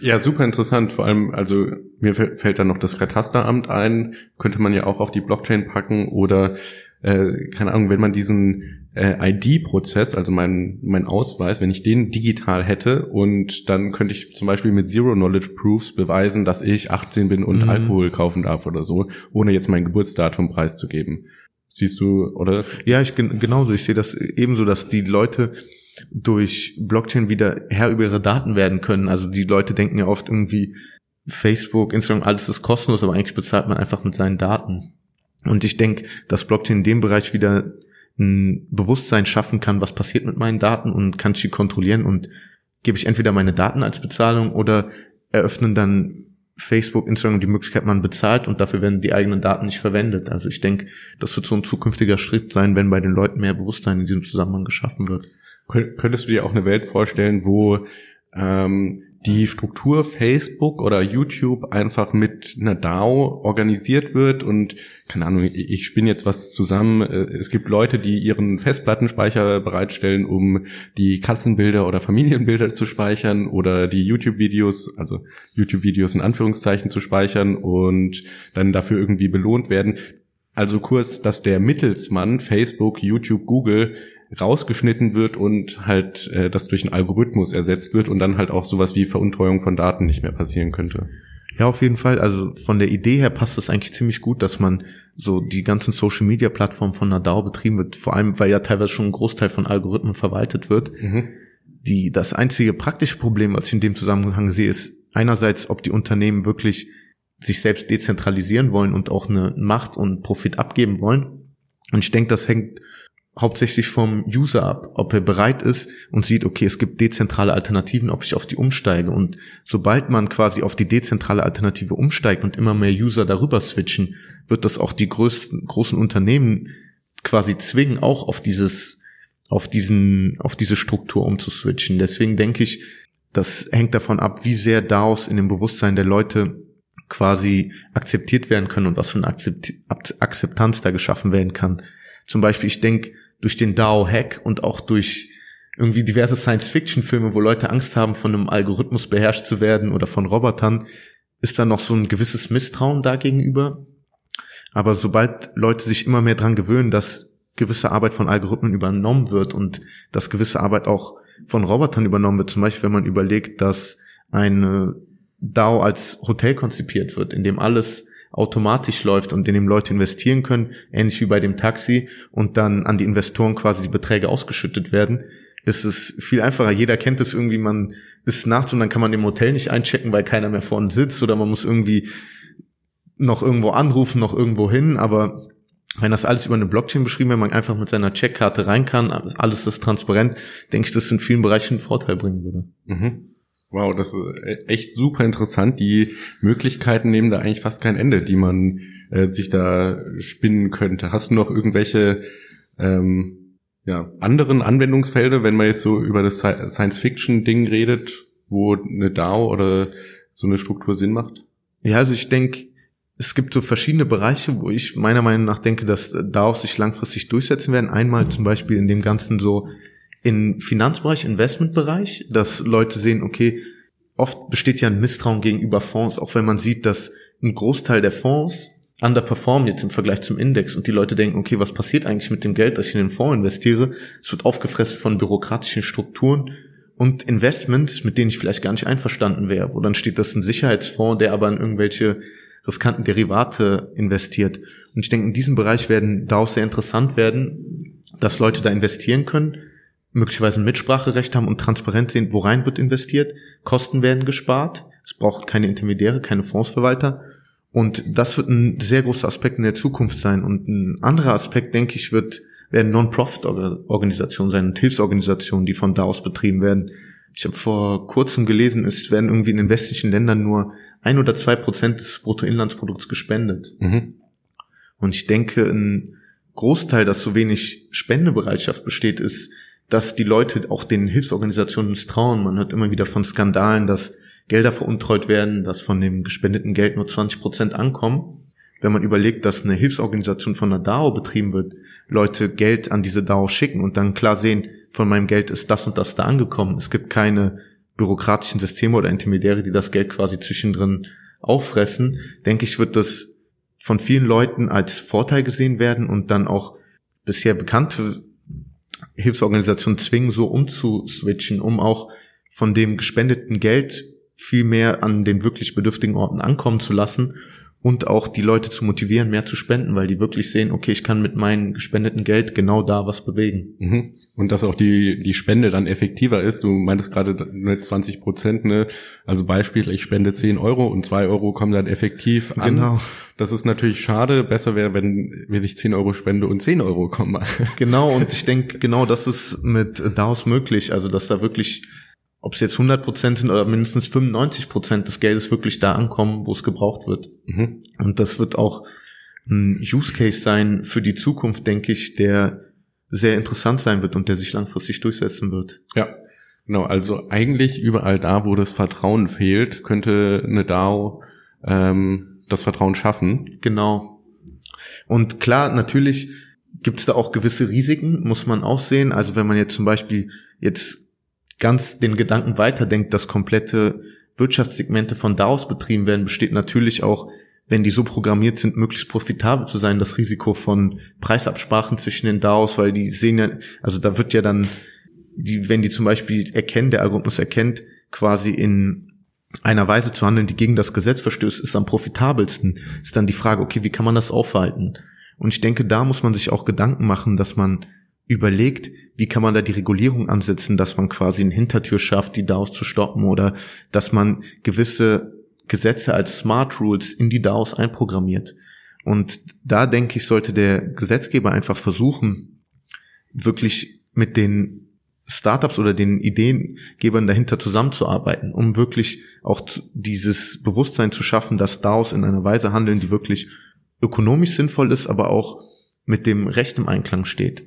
Ja, super interessant. Vor allem, also mir fällt dann noch das Katasteramt ein, könnte man ja auch auf die Blockchain packen oder äh, keine Ahnung, wenn man diesen äh, ID-Prozess, also mein, mein Ausweis, wenn ich den digital hätte und dann könnte ich zum Beispiel mit Zero-Knowledge-Proofs beweisen, dass ich 18 bin und mhm. Alkohol kaufen darf oder so, ohne jetzt mein Geburtsdatum preiszugeben. Siehst du, oder? Ja, ich genauso. Ich sehe das ebenso, dass die Leute durch Blockchain wieder Herr über ihre Daten werden können. Also die Leute denken ja oft irgendwie, Facebook, Instagram, alles ist kostenlos, aber eigentlich bezahlt man einfach mit seinen Daten. Und ich denke, dass Blockchain in dem Bereich wieder ein Bewusstsein schaffen kann, was passiert mit meinen Daten und kann ich die kontrollieren und gebe ich entweder meine Daten als Bezahlung oder eröffnen dann Facebook, Instagram die Möglichkeit, man bezahlt und dafür werden die eigenen Daten nicht verwendet. Also ich denke, das wird so ein zukünftiger Schritt sein, wenn bei den Leuten mehr Bewusstsein in diesem Zusammenhang geschaffen wird. Könntest du dir auch eine Welt vorstellen, wo ähm, die Struktur Facebook oder YouTube einfach mit einer DAO organisiert wird und keine Ahnung, ich spinne jetzt was zusammen. Äh, es gibt Leute, die ihren Festplattenspeicher bereitstellen, um die Katzenbilder oder Familienbilder zu speichern oder die YouTube-Videos, also YouTube-Videos in Anführungszeichen zu speichern und dann dafür irgendwie belohnt werden. Also kurz, dass der Mittelsmann Facebook, YouTube, Google rausgeschnitten wird und halt äh, das durch einen Algorithmus ersetzt wird und dann halt auch sowas wie Veruntreuung von Daten nicht mehr passieren könnte. Ja, auf jeden Fall. Also von der Idee her passt es eigentlich ziemlich gut, dass man so die ganzen Social Media Plattformen von einer DAO betrieben wird, vor allem weil ja teilweise schon ein Großteil von Algorithmen verwaltet wird. Mhm. Die, das einzige praktische Problem, was ich in dem Zusammenhang sehe, ist einerseits, ob die Unternehmen wirklich sich selbst dezentralisieren wollen und auch eine Macht und Profit abgeben wollen. Und ich denke, das hängt hauptsächlich vom User ab, ob er bereit ist und sieht, okay, es gibt dezentrale Alternativen, ob ich auf die umsteige. Und sobald man quasi auf die dezentrale Alternative umsteigt und immer mehr User darüber switchen, wird das auch die größten, großen Unternehmen quasi zwingen, auch auf dieses, auf diesen, auf diese Struktur umzuswitchen. Deswegen denke ich, das hängt davon ab, wie sehr DAOs in dem Bewusstsein der Leute quasi akzeptiert werden können und was für eine Akzeptanz da geschaffen werden kann. Zum Beispiel, ich denke, durch den DAO-Hack und auch durch irgendwie diverse Science-Fiction-Filme, wo Leute Angst haben, von einem Algorithmus beherrscht zu werden oder von Robotern, ist da noch so ein gewisses Misstrauen dagegenüber. Aber sobald Leute sich immer mehr dran gewöhnen, dass gewisse Arbeit von Algorithmen übernommen wird und dass gewisse Arbeit auch von Robotern übernommen wird, zum Beispiel wenn man überlegt, dass eine DAO als Hotel konzipiert wird, in dem alles automatisch läuft und in dem Leute investieren können, ähnlich wie bei dem Taxi, und dann an die Investoren quasi die Beträge ausgeschüttet werden, ist es viel einfacher. Jeder kennt es irgendwie, man ist nachts und dann kann man im Hotel nicht einchecken, weil keiner mehr vorne sitzt oder man muss irgendwie noch irgendwo anrufen, noch irgendwo hin, aber wenn das alles über eine Blockchain beschrieben wird, man einfach mit seiner Checkkarte rein kann, alles ist transparent, denke ich, dass es in vielen Bereichen einen Vorteil bringen würde. Mhm. Wow, das ist e- echt super interessant. Die Möglichkeiten nehmen da eigentlich fast kein Ende, die man äh, sich da spinnen könnte. Hast du noch irgendwelche ähm, ja, anderen Anwendungsfelder, wenn man jetzt so über das Science-Fiction-Ding redet, wo eine DAO oder so eine Struktur Sinn macht? Ja, also ich denke, es gibt so verschiedene Bereiche, wo ich meiner Meinung nach denke, dass DAOs sich langfristig durchsetzen werden. Einmal zum Beispiel in dem ganzen so im Finanzbereich, Investmentbereich, dass Leute sehen, okay, oft besteht ja ein Misstrauen gegenüber Fonds, auch wenn man sieht, dass ein Großteil der Fonds underperformen jetzt im Vergleich zum Index und die Leute denken, okay, was passiert eigentlich mit dem Geld, das ich in den Fonds investiere? Es wird aufgefressen von bürokratischen Strukturen und Investments, mit denen ich vielleicht gar nicht einverstanden wäre, wo dann steht, das ein Sicherheitsfonds, der aber in irgendwelche riskanten Derivate investiert. Und ich denke, in diesem Bereich werden daraus sehr interessant werden, dass Leute da investieren können möglicherweise ein Mitspracherecht haben und transparent sehen, worein wird investiert, Kosten werden gespart, es braucht keine Intermediäre, keine Fondsverwalter. Und das wird ein sehr großer Aspekt in der Zukunft sein. Und ein anderer Aspekt, denke ich, wird werden Non-Profit-Organisationen sein und Hilfsorganisationen, die von da aus betrieben werden. Ich habe vor kurzem gelesen, es werden irgendwie in den westlichen Ländern nur ein oder zwei Prozent des Bruttoinlandsprodukts gespendet. Mhm. Und ich denke, ein Großteil, dass so wenig Spendebereitschaft besteht, ist, dass die Leute auch den Hilfsorganisationen misstrauen. Man hört immer wieder von Skandalen, dass Gelder veruntreut werden, dass von dem gespendeten Geld nur 20 Prozent ankommen. Wenn man überlegt, dass eine Hilfsorganisation von einer DAO betrieben wird, Leute Geld an diese DAO schicken und dann klar sehen, von meinem Geld ist das und das da angekommen. Es gibt keine bürokratischen Systeme oder Intermediäre, die das Geld quasi zwischendrin auffressen, denke ich, wird das von vielen Leuten als Vorteil gesehen werden und dann auch bisher bekannte Hilfsorganisationen zwingen, so umzuswitchen, um auch von dem gespendeten Geld viel mehr an den wirklich bedürftigen Orten ankommen zu lassen und auch die Leute zu motivieren, mehr zu spenden, weil die wirklich sehen, okay, ich kann mit meinem gespendeten Geld genau da was bewegen. Mhm. Und dass auch die, die Spende dann effektiver ist. Du meintest gerade mit 20 Prozent, ne? Also Beispiel, ich spende 10 Euro und 2 Euro kommen dann effektiv an. Genau. Das ist natürlich schade. Besser wäre, wenn, wenn ich 10 Euro spende und 10 Euro kommen. Genau. Und ich denke, genau das ist mit DAOs möglich. Also, dass da wirklich ob es jetzt 100 Prozent sind oder mindestens 95 Prozent des Geldes wirklich da ankommen, wo es gebraucht wird. Mhm. Und das wird auch ein Use Case sein für die Zukunft, denke ich, der sehr interessant sein wird und der sich langfristig durchsetzen wird. Ja, genau. Also eigentlich überall da, wo das Vertrauen fehlt, könnte eine DAO ähm, das Vertrauen schaffen. Genau. Und klar, natürlich gibt es da auch gewisse Risiken, muss man auch sehen. Also wenn man jetzt zum Beispiel jetzt ganz den Gedanken weiterdenkt, dass komplette Wirtschaftssegmente von DAOs betrieben werden, besteht natürlich auch, wenn die so programmiert sind, möglichst profitabel zu sein, das Risiko von Preisabsprachen zwischen den DAOs, weil die sehen ja, also da wird ja dann, die, wenn die zum Beispiel erkennen, der Algorithmus erkennt, quasi in einer Weise zu handeln, die gegen das Gesetz verstößt, ist am profitabelsten, ist dann die Frage, okay, wie kann man das aufhalten? Und ich denke, da muss man sich auch Gedanken machen, dass man überlegt, wie kann man da die Regulierung ansetzen, dass man quasi eine Hintertür schafft, die DAOs zu stoppen oder dass man gewisse Gesetze als Smart Rules in die DAOs einprogrammiert. Und da denke ich, sollte der Gesetzgeber einfach versuchen, wirklich mit den Startups oder den Ideengebern dahinter zusammenzuarbeiten, um wirklich auch dieses Bewusstsein zu schaffen, dass DAOs in einer Weise handeln, die wirklich ökonomisch sinnvoll ist, aber auch mit dem Recht im Einklang steht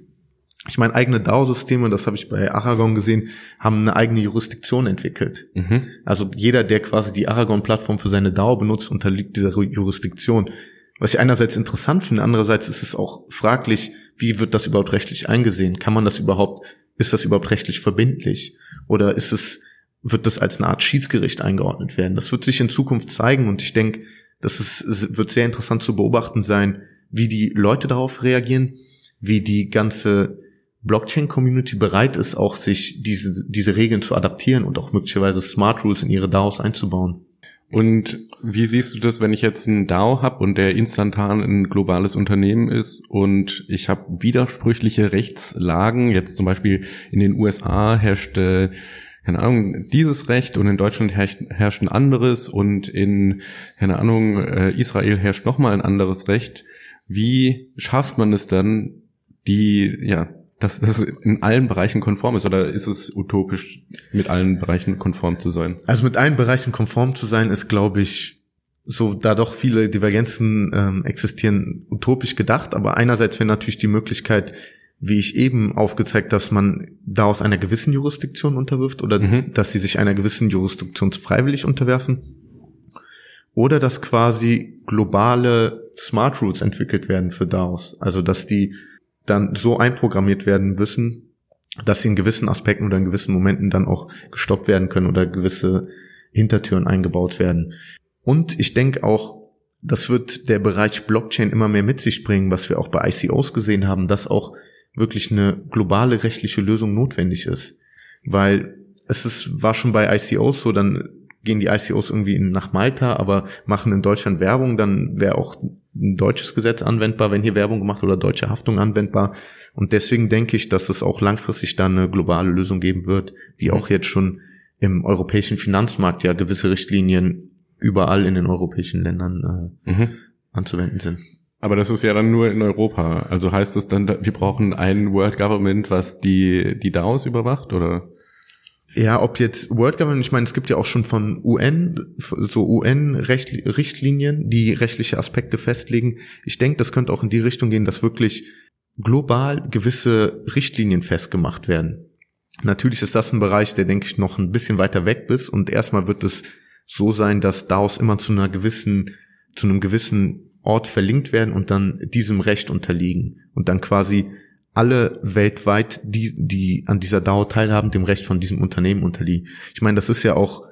ich meine, eigene DAO-Systeme, das habe ich bei Aragon gesehen, haben eine eigene Jurisdiktion entwickelt. Mhm. Also jeder, der quasi die Aragon-Plattform für seine DAO benutzt, unterliegt dieser Jurisdiktion. Was ich einerseits interessant finde, andererseits ist es auch fraglich, wie wird das überhaupt rechtlich eingesehen? Kann man das überhaupt, ist das überhaupt rechtlich verbindlich? Oder ist es, wird das als eine Art Schiedsgericht eingeordnet werden? Das wird sich in Zukunft zeigen und ich denke, das ist, es wird sehr interessant zu beobachten sein, wie die Leute darauf reagieren, wie die ganze Blockchain-Community bereit ist, auch sich diese, diese Regeln zu adaptieren und auch möglicherweise Smart Rules in ihre DAOs einzubauen. Und wie siehst du das, wenn ich jetzt einen DAO habe und der instantan ein globales Unternehmen ist und ich habe widersprüchliche Rechtslagen, jetzt zum Beispiel in den USA herrscht äh, keine Ahnung, dieses Recht und in Deutschland herrscht, herrscht ein anderes und in, keine Ahnung, äh, Israel herrscht nochmal ein anderes Recht. Wie schafft man es dann, die, ja, dass das in allen Bereichen konform ist oder ist es utopisch, mit allen Bereichen konform zu sein? Also mit allen Bereichen konform zu sein, ist, glaube ich, so da doch viele Divergenzen ähm, existieren, utopisch gedacht. Aber einerseits wäre natürlich die Möglichkeit, wie ich eben aufgezeigt, dass man da aus einer gewissen Jurisdiktion unterwirft oder mhm. dass sie sich einer gewissen Jurisdiktion freiwillig unterwerfen. Oder dass quasi globale Smart Rules entwickelt werden für DAOs. Also dass die dann so einprogrammiert werden müssen, dass sie in gewissen Aspekten oder in gewissen Momenten dann auch gestoppt werden können oder gewisse Hintertüren eingebaut werden. Und ich denke auch, das wird der Bereich Blockchain immer mehr mit sich bringen, was wir auch bei ICOs gesehen haben, dass auch wirklich eine globale rechtliche Lösung notwendig ist. Weil es ist, war schon bei ICOs so, dann gehen die ICOs irgendwie nach Malta, aber machen in Deutschland Werbung, dann wäre auch ein deutsches Gesetz anwendbar, wenn hier Werbung gemacht oder deutsche Haftung anwendbar. Und deswegen denke ich, dass es auch langfristig dann eine globale Lösung geben wird, wie auch jetzt schon im europäischen Finanzmarkt ja gewisse Richtlinien überall in den europäischen Ländern äh, mhm. anzuwenden sind. Aber das ist ja dann nur in Europa. Also heißt das dann, wir brauchen ein World Government, was die, die DAOs überwacht, oder? Ja, ob jetzt World Government, ich meine, es gibt ja auch schon von UN, so UN-Richtlinien, die rechtliche Aspekte festlegen. Ich denke, das könnte auch in die Richtung gehen, dass wirklich global gewisse Richtlinien festgemacht werden. Natürlich ist das ein Bereich, der, denke ich, noch ein bisschen weiter weg ist und erstmal wird es so sein, dass DAOs immer zu einer gewissen, zu einem gewissen Ort verlinkt werden und dann diesem Recht unterliegen und dann quasi alle weltweit, die, die an dieser DAO teilhaben, dem Recht von diesem Unternehmen unterliegen. Ich meine, das ist ja auch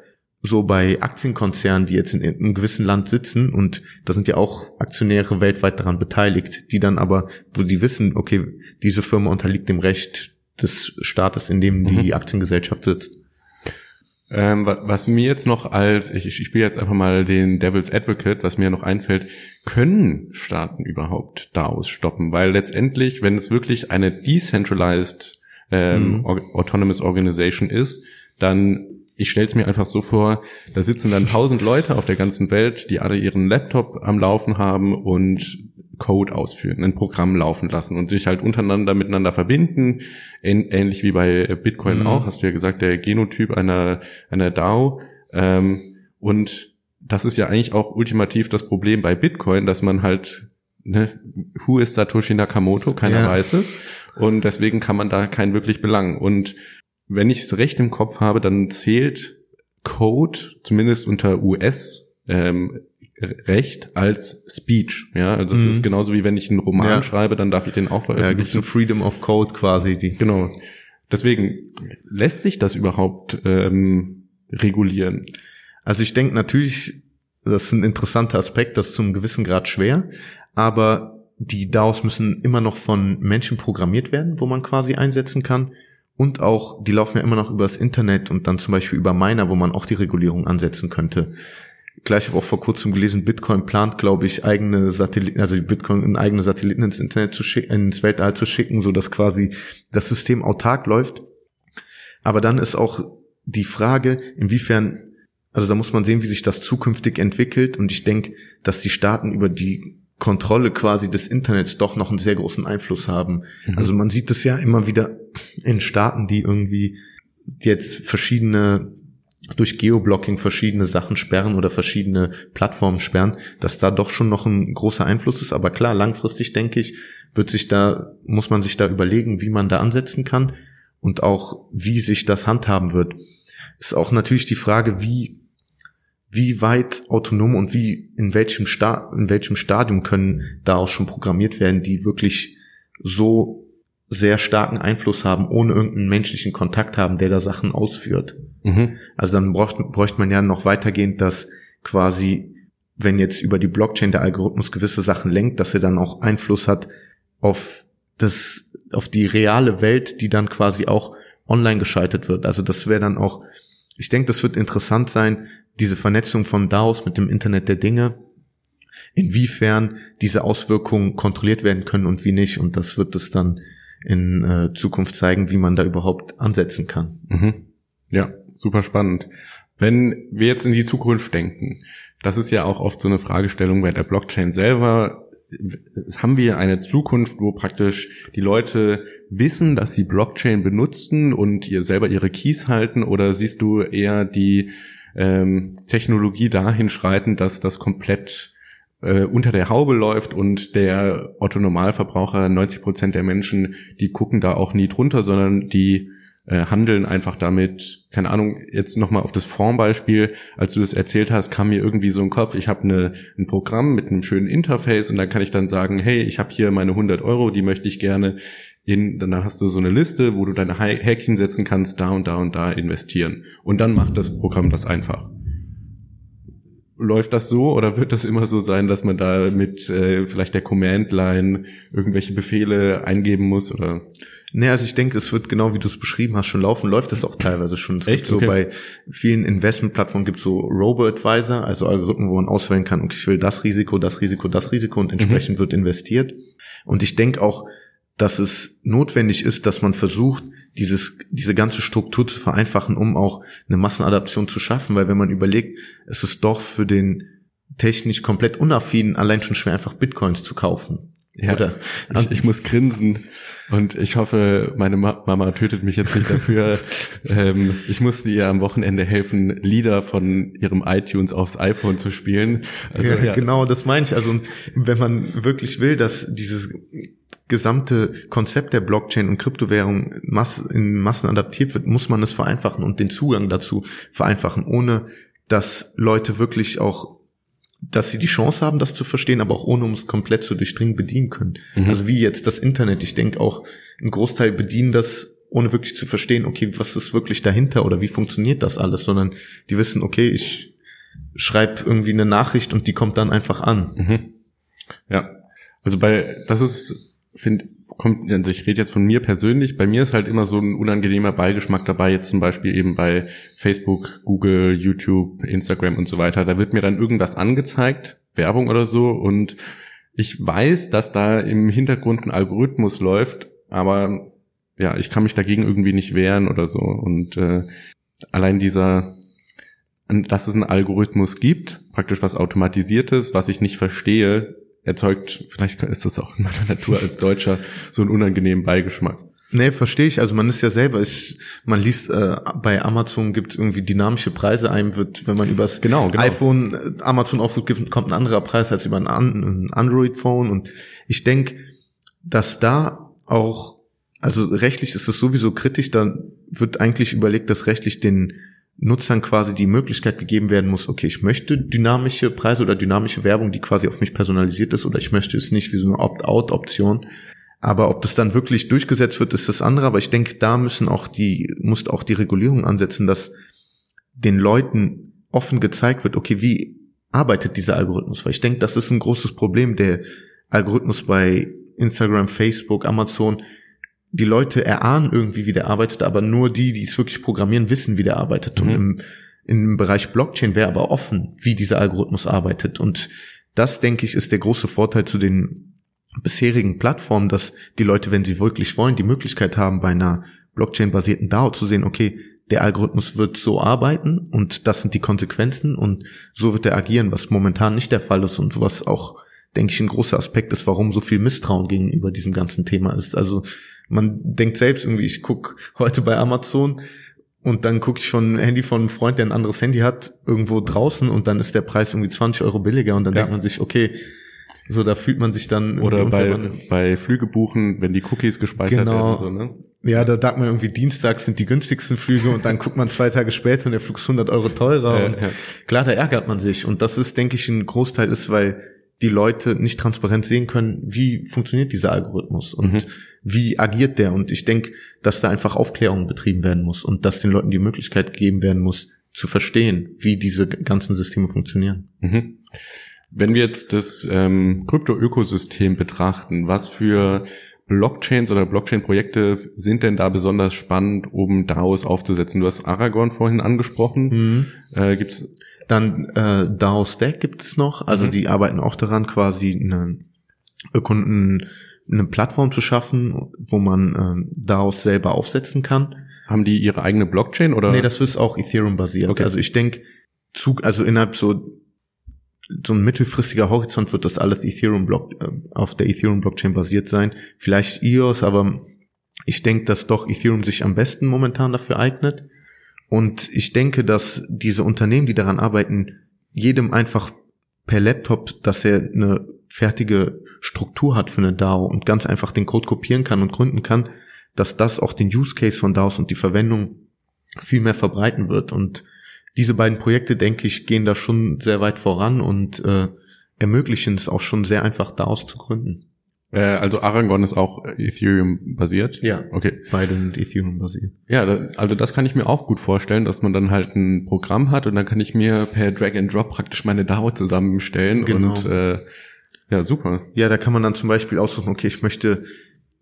so bei Aktienkonzernen, die jetzt in, in einem gewissen Land sitzen und da sind ja auch Aktionäre weltweit daran beteiligt, die dann aber, wo die wissen, okay, diese Firma unterliegt dem Recht des Staates, in dem die mhm. Aktiengesellschaft sitzt. Ähm, was mir jetzt noch als, ich, ich spiele jetzt einfach mal den Devil's Advocate, was mir noch einfällt, können Staaten überhaupt DAOs stoppen? Weil letztendlich, wenn es wirklich eine decentralized ähm, mhm. Autonomous Organization ist, dann ich stelle es mir einfach so vor, da sitzen dann tausend Leute auf der ganzen Welt, die alle ihren Laptop am Laufen haben und Code ausführen, ein Programm laufen lassen und sich halt untereinander miteinander verbinden. Ähnlich wie bei Bitcoin mhm. auch, hast du ja gesagt, der Genotyp einer, einer DAO. Ähm, und das ist ja eigentlich auch ultimativ das Problem bei Bitcoin, dass man halt, ne, who ist Satoshi Nakamoto? Keiner ja. weiß es. Und deswegen kann man da keinen wirklich belangen. Und wenn ich es recht im Kopf habe, dann zählt Code, zumindest unter US, ähm, Recht als Speech. Ja, also das mhm. ist genauso wie wenn ich einen Roman ja. schreibe, dann darf ich den auch veröffentlichen. Ja, gibt so Freedom of Code quasi. Die. Genau. Deswegen lässt sich das überhaupt ähm, regulieren? Also ich denke natürlich, das ist ein interessanter Aspekt, das ist zum gewissen Grad schwer, aber die DAOs müssen immer noch von Menschen programmiert werden, wo man quasi einsetzen kann. Und auch, die laufen ja immer noch übers Internet und dann zum Beispiel über Miner, wo man auch die Regulierung ansetzen könnte. Gleich habe auch vor kurzem gelesen, Bitcoin plant, glaube ich, eigene Satelliten, also Bitcoin in eigene Satelliten ins Internet zu schicken, ins Weltall zu schicken, so dass quasi das System autark läuft. Aber dann ist auch die Frage, inwiefern, also da muss man sehen, wie sich das zukünftig entwickelt. Und ich denke, dass die Staaten über die Kontrolle quasi des Internets doch noch einen sehr großen Einfluss haben. Mhm. Also man sieht es ja immer wieder in Staaten, die irgendwie jetzt verschiedene durch Geoblocking verschiedene Sachen sperren oder verschiedene Plattformen sperren, dass da doch schon noch ein großer Einfluss ist. Aber klar, langfristig denke ich, wird sich da, muss man sich da überlegen, wie man da ansetzen kann und auch wie sich das handhaben wird. Ist auch natürlich die Frage, wie, wie weit autonom und wie, in welchem Sta in welchem Stadium können da auch schon programmiert werden, die wirklich so sehr starken Einfluss haben, ohne irgendeinen menschlichen Kontakt haben, der da Sachen ausführt. Mhm. Also dann bräuchte, bräuchte man ja noch weitergehend, dass quasi, wenn jetzt über die Blockchain der Algorithmus gewisse Sachen lenkt, dass er dann auch Einfluss hat auf das, auf die reale Welt, die dann quasi auch online geschaltet wird. Also das wäre dann auch, ich denke, das wird interessant sein, diese Vernetzung von DAOs mit dem Internet der Dinge, inwiefern diese Auswirkungen kontrolliert werden können und wie nicht. Und das wird es dann in äh, Zukunft zeigen, wie man da überhaupt ansetzen kann. Mhm. Ja, super spannend. Wenn wir jetzt in die Zukunft denken, das ist ja auch oft so eine Fragestellung bei der Blockchain selber. Haben wir eine Zukunft, wo praktisch die Leute wissen, dass sie Blockchain benutzen und ihr selber ihre Keys halten? Oder siehst du eher die ähm, Technologie dahin schreiten, dass das komplett äh, unter der Haube läuft und der Otto Normalverbraucher, 90 Prozent der Menschen, die gucken da auch nie drunter, sondern die äh, handeln einfach damit, keine Ahnung, jetzt nochmal auf das Formbeispiel, als du das erzählt hast, kam mir irgendwie so ein Kopf, ich habe eine, ein Programm mit einem schönen Interface und dann kann ich dann sagen, hey, ich habe hier meine 100 Euro, die möchte ich gerne in, dann hast du so eine Liste, wo du deine Häkchen setzen kannst, da und da und da investieren. Und dann macht das Programm das einfach. Läuft das so oder wird das immer so sein, dass man da mit äh, vielleicht der Command-Line irgendwelche Befehle eingeben muss oder? Nee, also ich denke, es wird genau wie du es beschrieben hast schon laufen, läuft es auch teilweise schon. Es Echt? gibt so okay. bei vielen Investmentplattformen gibt es so Robo-Advisor, also Algorithmen, wo man auswählen kann, okay, ich will das Risiko, das Risiko, das Risiko und entsprechend mhm. wird investiert. Und ich denke auch, dass es notwendig ist, dass man versucht, dieses, diese ganze Struktur zu vereinfachen, um auch eine Massenadaption zu schaffen, weil wenn man überlegt, es ist doch für den technisch komplett unaffinen allein schon schwer, einfach Bitcoins zu kaufen. Ja, Oder? Ich, ich muss grinsen und ich hoffe, meine Mama tötet mich jetzt nicht dafür. [LAUGHS] ähm, ich musste ihr am Wochenende helfen, Lieder von ihrem iTunes aufs iPhone zu spielen. Also, ja, ja. Genau, das meine ich. Also wenn man wirklich will, dass dieses gesamte Konzept der Blockchain und Kryptowährung in Massen adaptiert wird, muss man es vereinfachen und den Zugang dazu vereinfachen, ohne dass Leute wirklich auch dass sie die Chance haben, das zu verstehen, aber auch ohne um es komplett zu durchdringen bedienen können. Mhm. Also wie jetzt das Internet. Ich denke auch, ein Großteil bedienen das, ohne wirklich zu verstehen, okay, was ist wirklich dahinter oder wie funktioniert das alles, sondern die wissen, okay, ich schreibe irgendwie eine Nachricht und die kommt dann einfach an. Mhm. Ja, also bei, das ist, finde kommt, also ich rede jetzt von mir persönlich, bei mir ist halt immer so ein unangenehmer Beigeschmack dabei, jetzt zum Beispiel eben bei Facebook, Google, YouTube, Instagram und so weiter. Da wird mir dann irgendwas angezeigt, Werbung oder so, und ich weiß, dass da im Hintergrund ein Algorithmus läuft, aber ja, ich kann mich dagegen irgendwie nicht wehren oder so. Und äh, allein dieser, dass es einen Algorithmus gibt, praktisch was automatisiertes, was ich nicht verstehe, erzeugt, vielleicht ist das auch in meiner Natur als Deutscher, so einen unangenehmen Beigeschmack. Nee, verstehe ich. Also man ist ja selber, ich, man liest äh, bei Amazon gibt irgendwie dynamische Preise ein, wird, wenn man übers genau, genau. iPhone äh, Amazon aufruft, kommt ein anderer Preis als über ein, ein Android-Phone. Und ich denke, dass da auch, also rechtlich ist es sowieso kritisch, da wird eigentlich überlegt, dass rechtlich den Nutzern quasi die Möglichkeit gegeben werden muss, okay, ich möchte dynamische Preise oder dynamische Werbung, die quasi auf mich personalisiert ist, oder ich möchte es nicht wie so eine Opt-out-Option. Aber ob das dann wirklich durchgesetzt wird, ist das andere. Aber ich denke, da müssen auch die, muss auch die Regulierung ansetzen, dass den Leuten offen gezeigt wird, okay, wie arbeitet dieser Algorithmus? Weil ich denke, das ist ein großes Problem. Der Algorithmus bei Instagram, Facebook, Amazon, die Leute erahnen irgendwie, wie der arbeitet, aber nur die, die es wirklich programmieren, wissen, wie der arbeitet. Mhm. Und im, im Bereich Blockchain wäre aber offen, wie dieser Algorithmus arbeitet. Und das, denke ich, ist der große Vorteil zu den bisherigen Plattformen, dass die Leute, wenn sie wirklich wollen, die Möglichkeit haben, bei einer Blockchain-basierten DAO zu sehen, okay, der Algorithmus wird so arbeiten und das sind die Konsequenzen und so wird er agieren, was momentan nicht der Fall ist und was auch, denke ich, ein großer Aspekt ist, warum so viel Misstrauen gegenüber diesem ganzen Thema ist. Also man denkt selbst irgendwie, ich guck heute bei Amazon und dann gucke ich von Handy von einem Freund, der ein anderes Handy hat, irgendwo draußen und dann ist der Preis irgendwie 20 Euro billiger und dann ja. denkt man sich, okay, so da fühlt man sich dann oder bei bei Flüge buchen, wenn die Cookies gespeichert genau. werden so, ne? Ja, da sagt man irgendwie Dienstags sind die günstigsten Flüge und dann guckt man zwei Tage später und der Flug ist 100 Euro teurer. Ja, ja. Klar, da ärgert man sich und das ist, denke ich, ein Großteil ist, weil die Leute nicht transparent sehen können, wie funktioniert dieser Algorithmus und mhm. wie agiert der. Und ich denke, dass da einfach Aufklärung betrieben werden muss und dass den Leuten die Möglichkeit gegeben werden muss, zu verstehen, wie diese ganzen Systeme funktionieren. Mhm. Wenn wir jetzt das ähm, Krypto-Ökosystem betrachten, was für Blockchains oder Blockchain-Projekte sind denn da besonders spannend, um DAOs aufzusetzen? Du hast Aragon vorhin angesprochen. Mhm. Äh, gibt's dann äh, DAO Stack gibt es noch, also mhm. die arbeiten auch daran, quasi eine, Kunden eine Plattform zu schaffen, wo man äh, DAOs selber aufsetzen kann. Haben die ihre eigene Blockchain oder? Nee, das ist auch Ethereum basiert. Okay. Also ich denke, Zug, also innerhalb so so ein mittelfristiger Horizont wird das alles Ethereum Block äh, auf der Ethereum Blockchain basiert sein. Vielleicht EOS, aber ich denke, dass doch Ethereum sich am besten momentan dafür eignet. Und ich denke, dass diese Unternehmen, die daran arbeiten, jedem einfach per Laptop, dass er eine fertige Struktur hat für eine DAO und ganz einfach den Code kopieren kann und gründen kann, dass das auch den Use Case von DAOs und die Verwendung viel mehr verbreiten wird. Und diese beiden Projekte, denke ich, gehen da schon sehr weit voran und äh, ermöglichen es auch schon sehr einfach, DAOs zu gründen. Äh, also Aragon ist auch Ethereum basiert? Ja. Okay. Beide sind Ethereum basiert. Ja, also das kann ich mir auch gut vorstellen, dass man dann halt ein Programm hat und dann kann ich mir per Drag and Drop praktisch meine DAO zusammenstellen genau. und äh, ja, super. Ja, da kann man dann zum Beispiel aussuchen, okay, ich möchte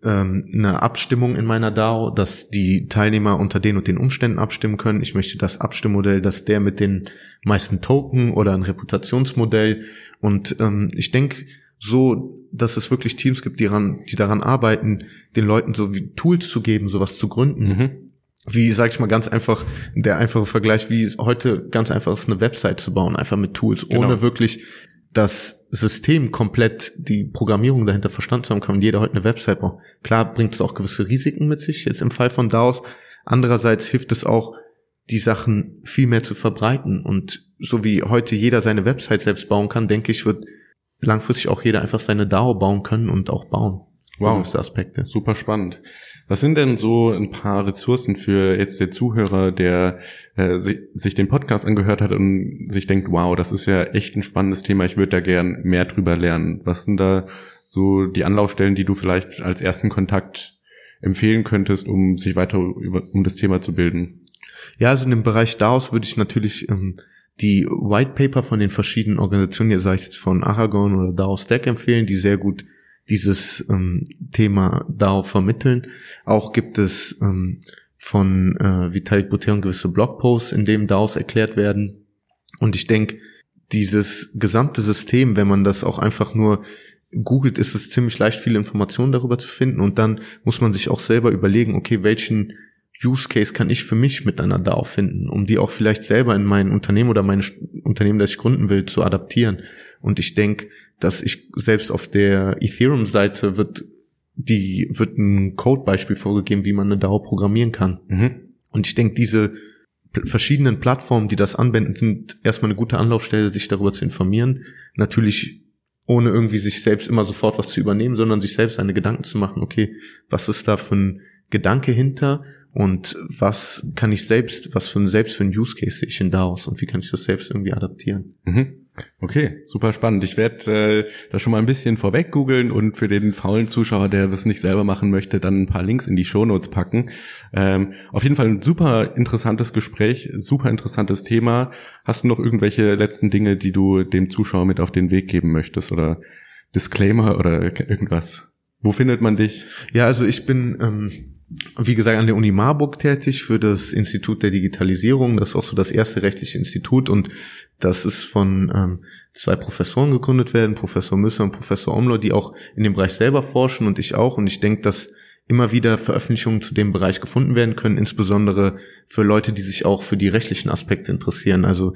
ähm, eine Abstimmung in meiner DAO, dass die Teilnehmer unter den und den Umständen abstimmen können. Ich möchte das Abstimmmodell, dass der mit den meisten Token oder ein Reputationsmodell. Und ähm, ich denke, so dass es wirklich Teams gibt, die, daran, die daran arbeiten, den Leuten so wie Tools zu geben, sowas zu gründen. Mhm. Wie, sag ich mal, ganz einfach, der einfache Vergleich, wie heute ganz einfach ist, eine Website zu bauen, einfach mit Tools, genau. ohne wirklich das System komplett, die Programmierung dahinter verstanden zu haben, kann jeder heute eine Website bauen. Klar bringt es auch gewisse Risiken mit sich, jetzt im Fall von DAOs. Andererseits hilft es auch, die Sachen viel mehr zu verbreiten. Und so wie heute jeder seine Website selbst bauen kann, denke ich, wird langfristig auch jeder einfach seine DAO bauen können und auch bauen. Wow. Aspekte. Super spannend. Was sind denn so ein paar Ressourcen für jetzt der Zuhörer, der äh, sich den Podcast angehört hat und sich denkt, wow, das ist ja echt ein spannendes Thema, ich würde da gern mehr drüber lernen. Was sind da so die Anlaufstellen, die du vielleicht als ersten Kontakt empfehlen könntest, um sich weiter über, um das Thema zu bilden? Ja, also in dem Bereich daraus würde ich natürlich ähm, die White Paper von den verschiedenen Organisationen, hier sage von Aragon oder DAO Stack empfehlen, die sehr gut dieses ähm, Thema DAO vermitteln. Auch gibt es ähm, von äh, Vitalik Buterin gewisse Blogposts, in dem DAOs erklärt werden. Und ich denke, dieses gesamte System, wenn man das auch einfach nur googelt, ist es ziemlich leicht, viele Informationen darüber zu finden. Und dann muss man sich auch selber überlegen, okay, welchen Use Case kann ich für mich mit einer DAO finden, um die auch vielleicht selber in mein Unternehmen oder mein Unternehmen, das ich gründen will, zu adaptieren. Und ich denke, dass ich selbst auf der Ethereum-Seite wird die wird ein Codebeispiel vorgegeben, wie man eine DAO programmieren kann. Mhm. Und ich denke, diese verschiedenen Plattformen, die das anwenden, sind erstmal eine gute Anlaufstelle, sich darüber zu informieren. Natürlich ohne irgendwie sich selbst immer sofort was zu übernehmen, sondern sich selbst eine Gedanken zu machen, okay, was ist da für ein Gedanke hinter und was kann ich selbst, was für ein selbst für ein Use Case sehe ich denn daraus und wie kann ich das selbst irgendwie adaptieren? Mhm. Okay, super spannend. Ich werde äh, da schon mal ein bisschen vorweg googeln und für den faulen Zuschauer, der das nicht selber machen möchte, dann ein paar Links in die Shownotes packen. Ähm, auf jeden Fall ein super interessantes Gespräch, super interessantes Thema. Hast du noch irgendwelche letzten Dinge, die du dem Zuschauer mit auf den Weg geben möchtest oder Disclaimer oder irgendwas? Wo findet man dich? Ja, also ich bin ähm wie gesagt, an der Uni Marburg tätig für das Institut der Digitalisierung. Das ist auch so das erste rechtliche Institut und das ist von ähm, zwei Professoren gegründet werden, Professor Müsser und Professor Omlo, die auch in dem Bereich selber forschen und ich auch. Und ich denke, dass immer wieder Veröffentlichungen zu dem Bereich gefunden werden können, insbesondere für Leute, die sich auch für die rechtlichen Aspekte interessieren. Also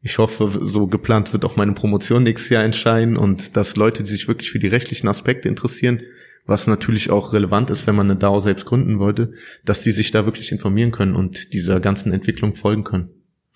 ich hoffe, so geplant wird auch meine Promotion nächstes Jahr entscheiden und dass Leute, die sich wirklich für die rechtlichen Aspekte interessieren, was natürlich auch relevant ist, wenn man eine DAO selbst gründen wollte, dass die sich da wirklich informieren können und dieser ganzen Entwicklung folgen können.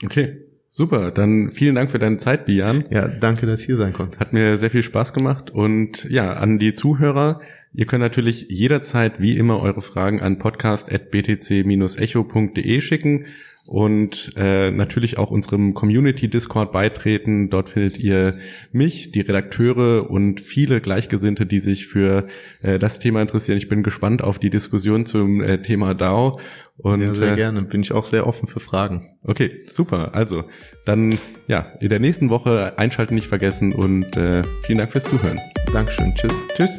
Okay, super. Dann vielen Dank für deine Zeit, Bian. Ja, danke, dass ich hier sein konnte. Hat mir sehr viel Spaß gemacht und ja, an die Zuhörer, Ihr könnt natürlich jederzeit wie immer eure Fragen an podcast.btc-echo.de schicken und äh, natürlich auch unserem Community Discord beitreten. Dort findet ihr mich, die Redakteure und viele Gleichgesinnte, die sich für äh, das Thema interessieren. Ich bin gespannt auf die Diskussion zum äh, Thema DAO. Und, ja, sehr äh, gerne. Bin ich auch sehr offen für Fragen. Okay, super. Also dann ja in der nächsten Woche einschalten nicht vergessen und äh, vielen Dank fürs Zuhören. Dankeschön. Tschüss. Tschüss.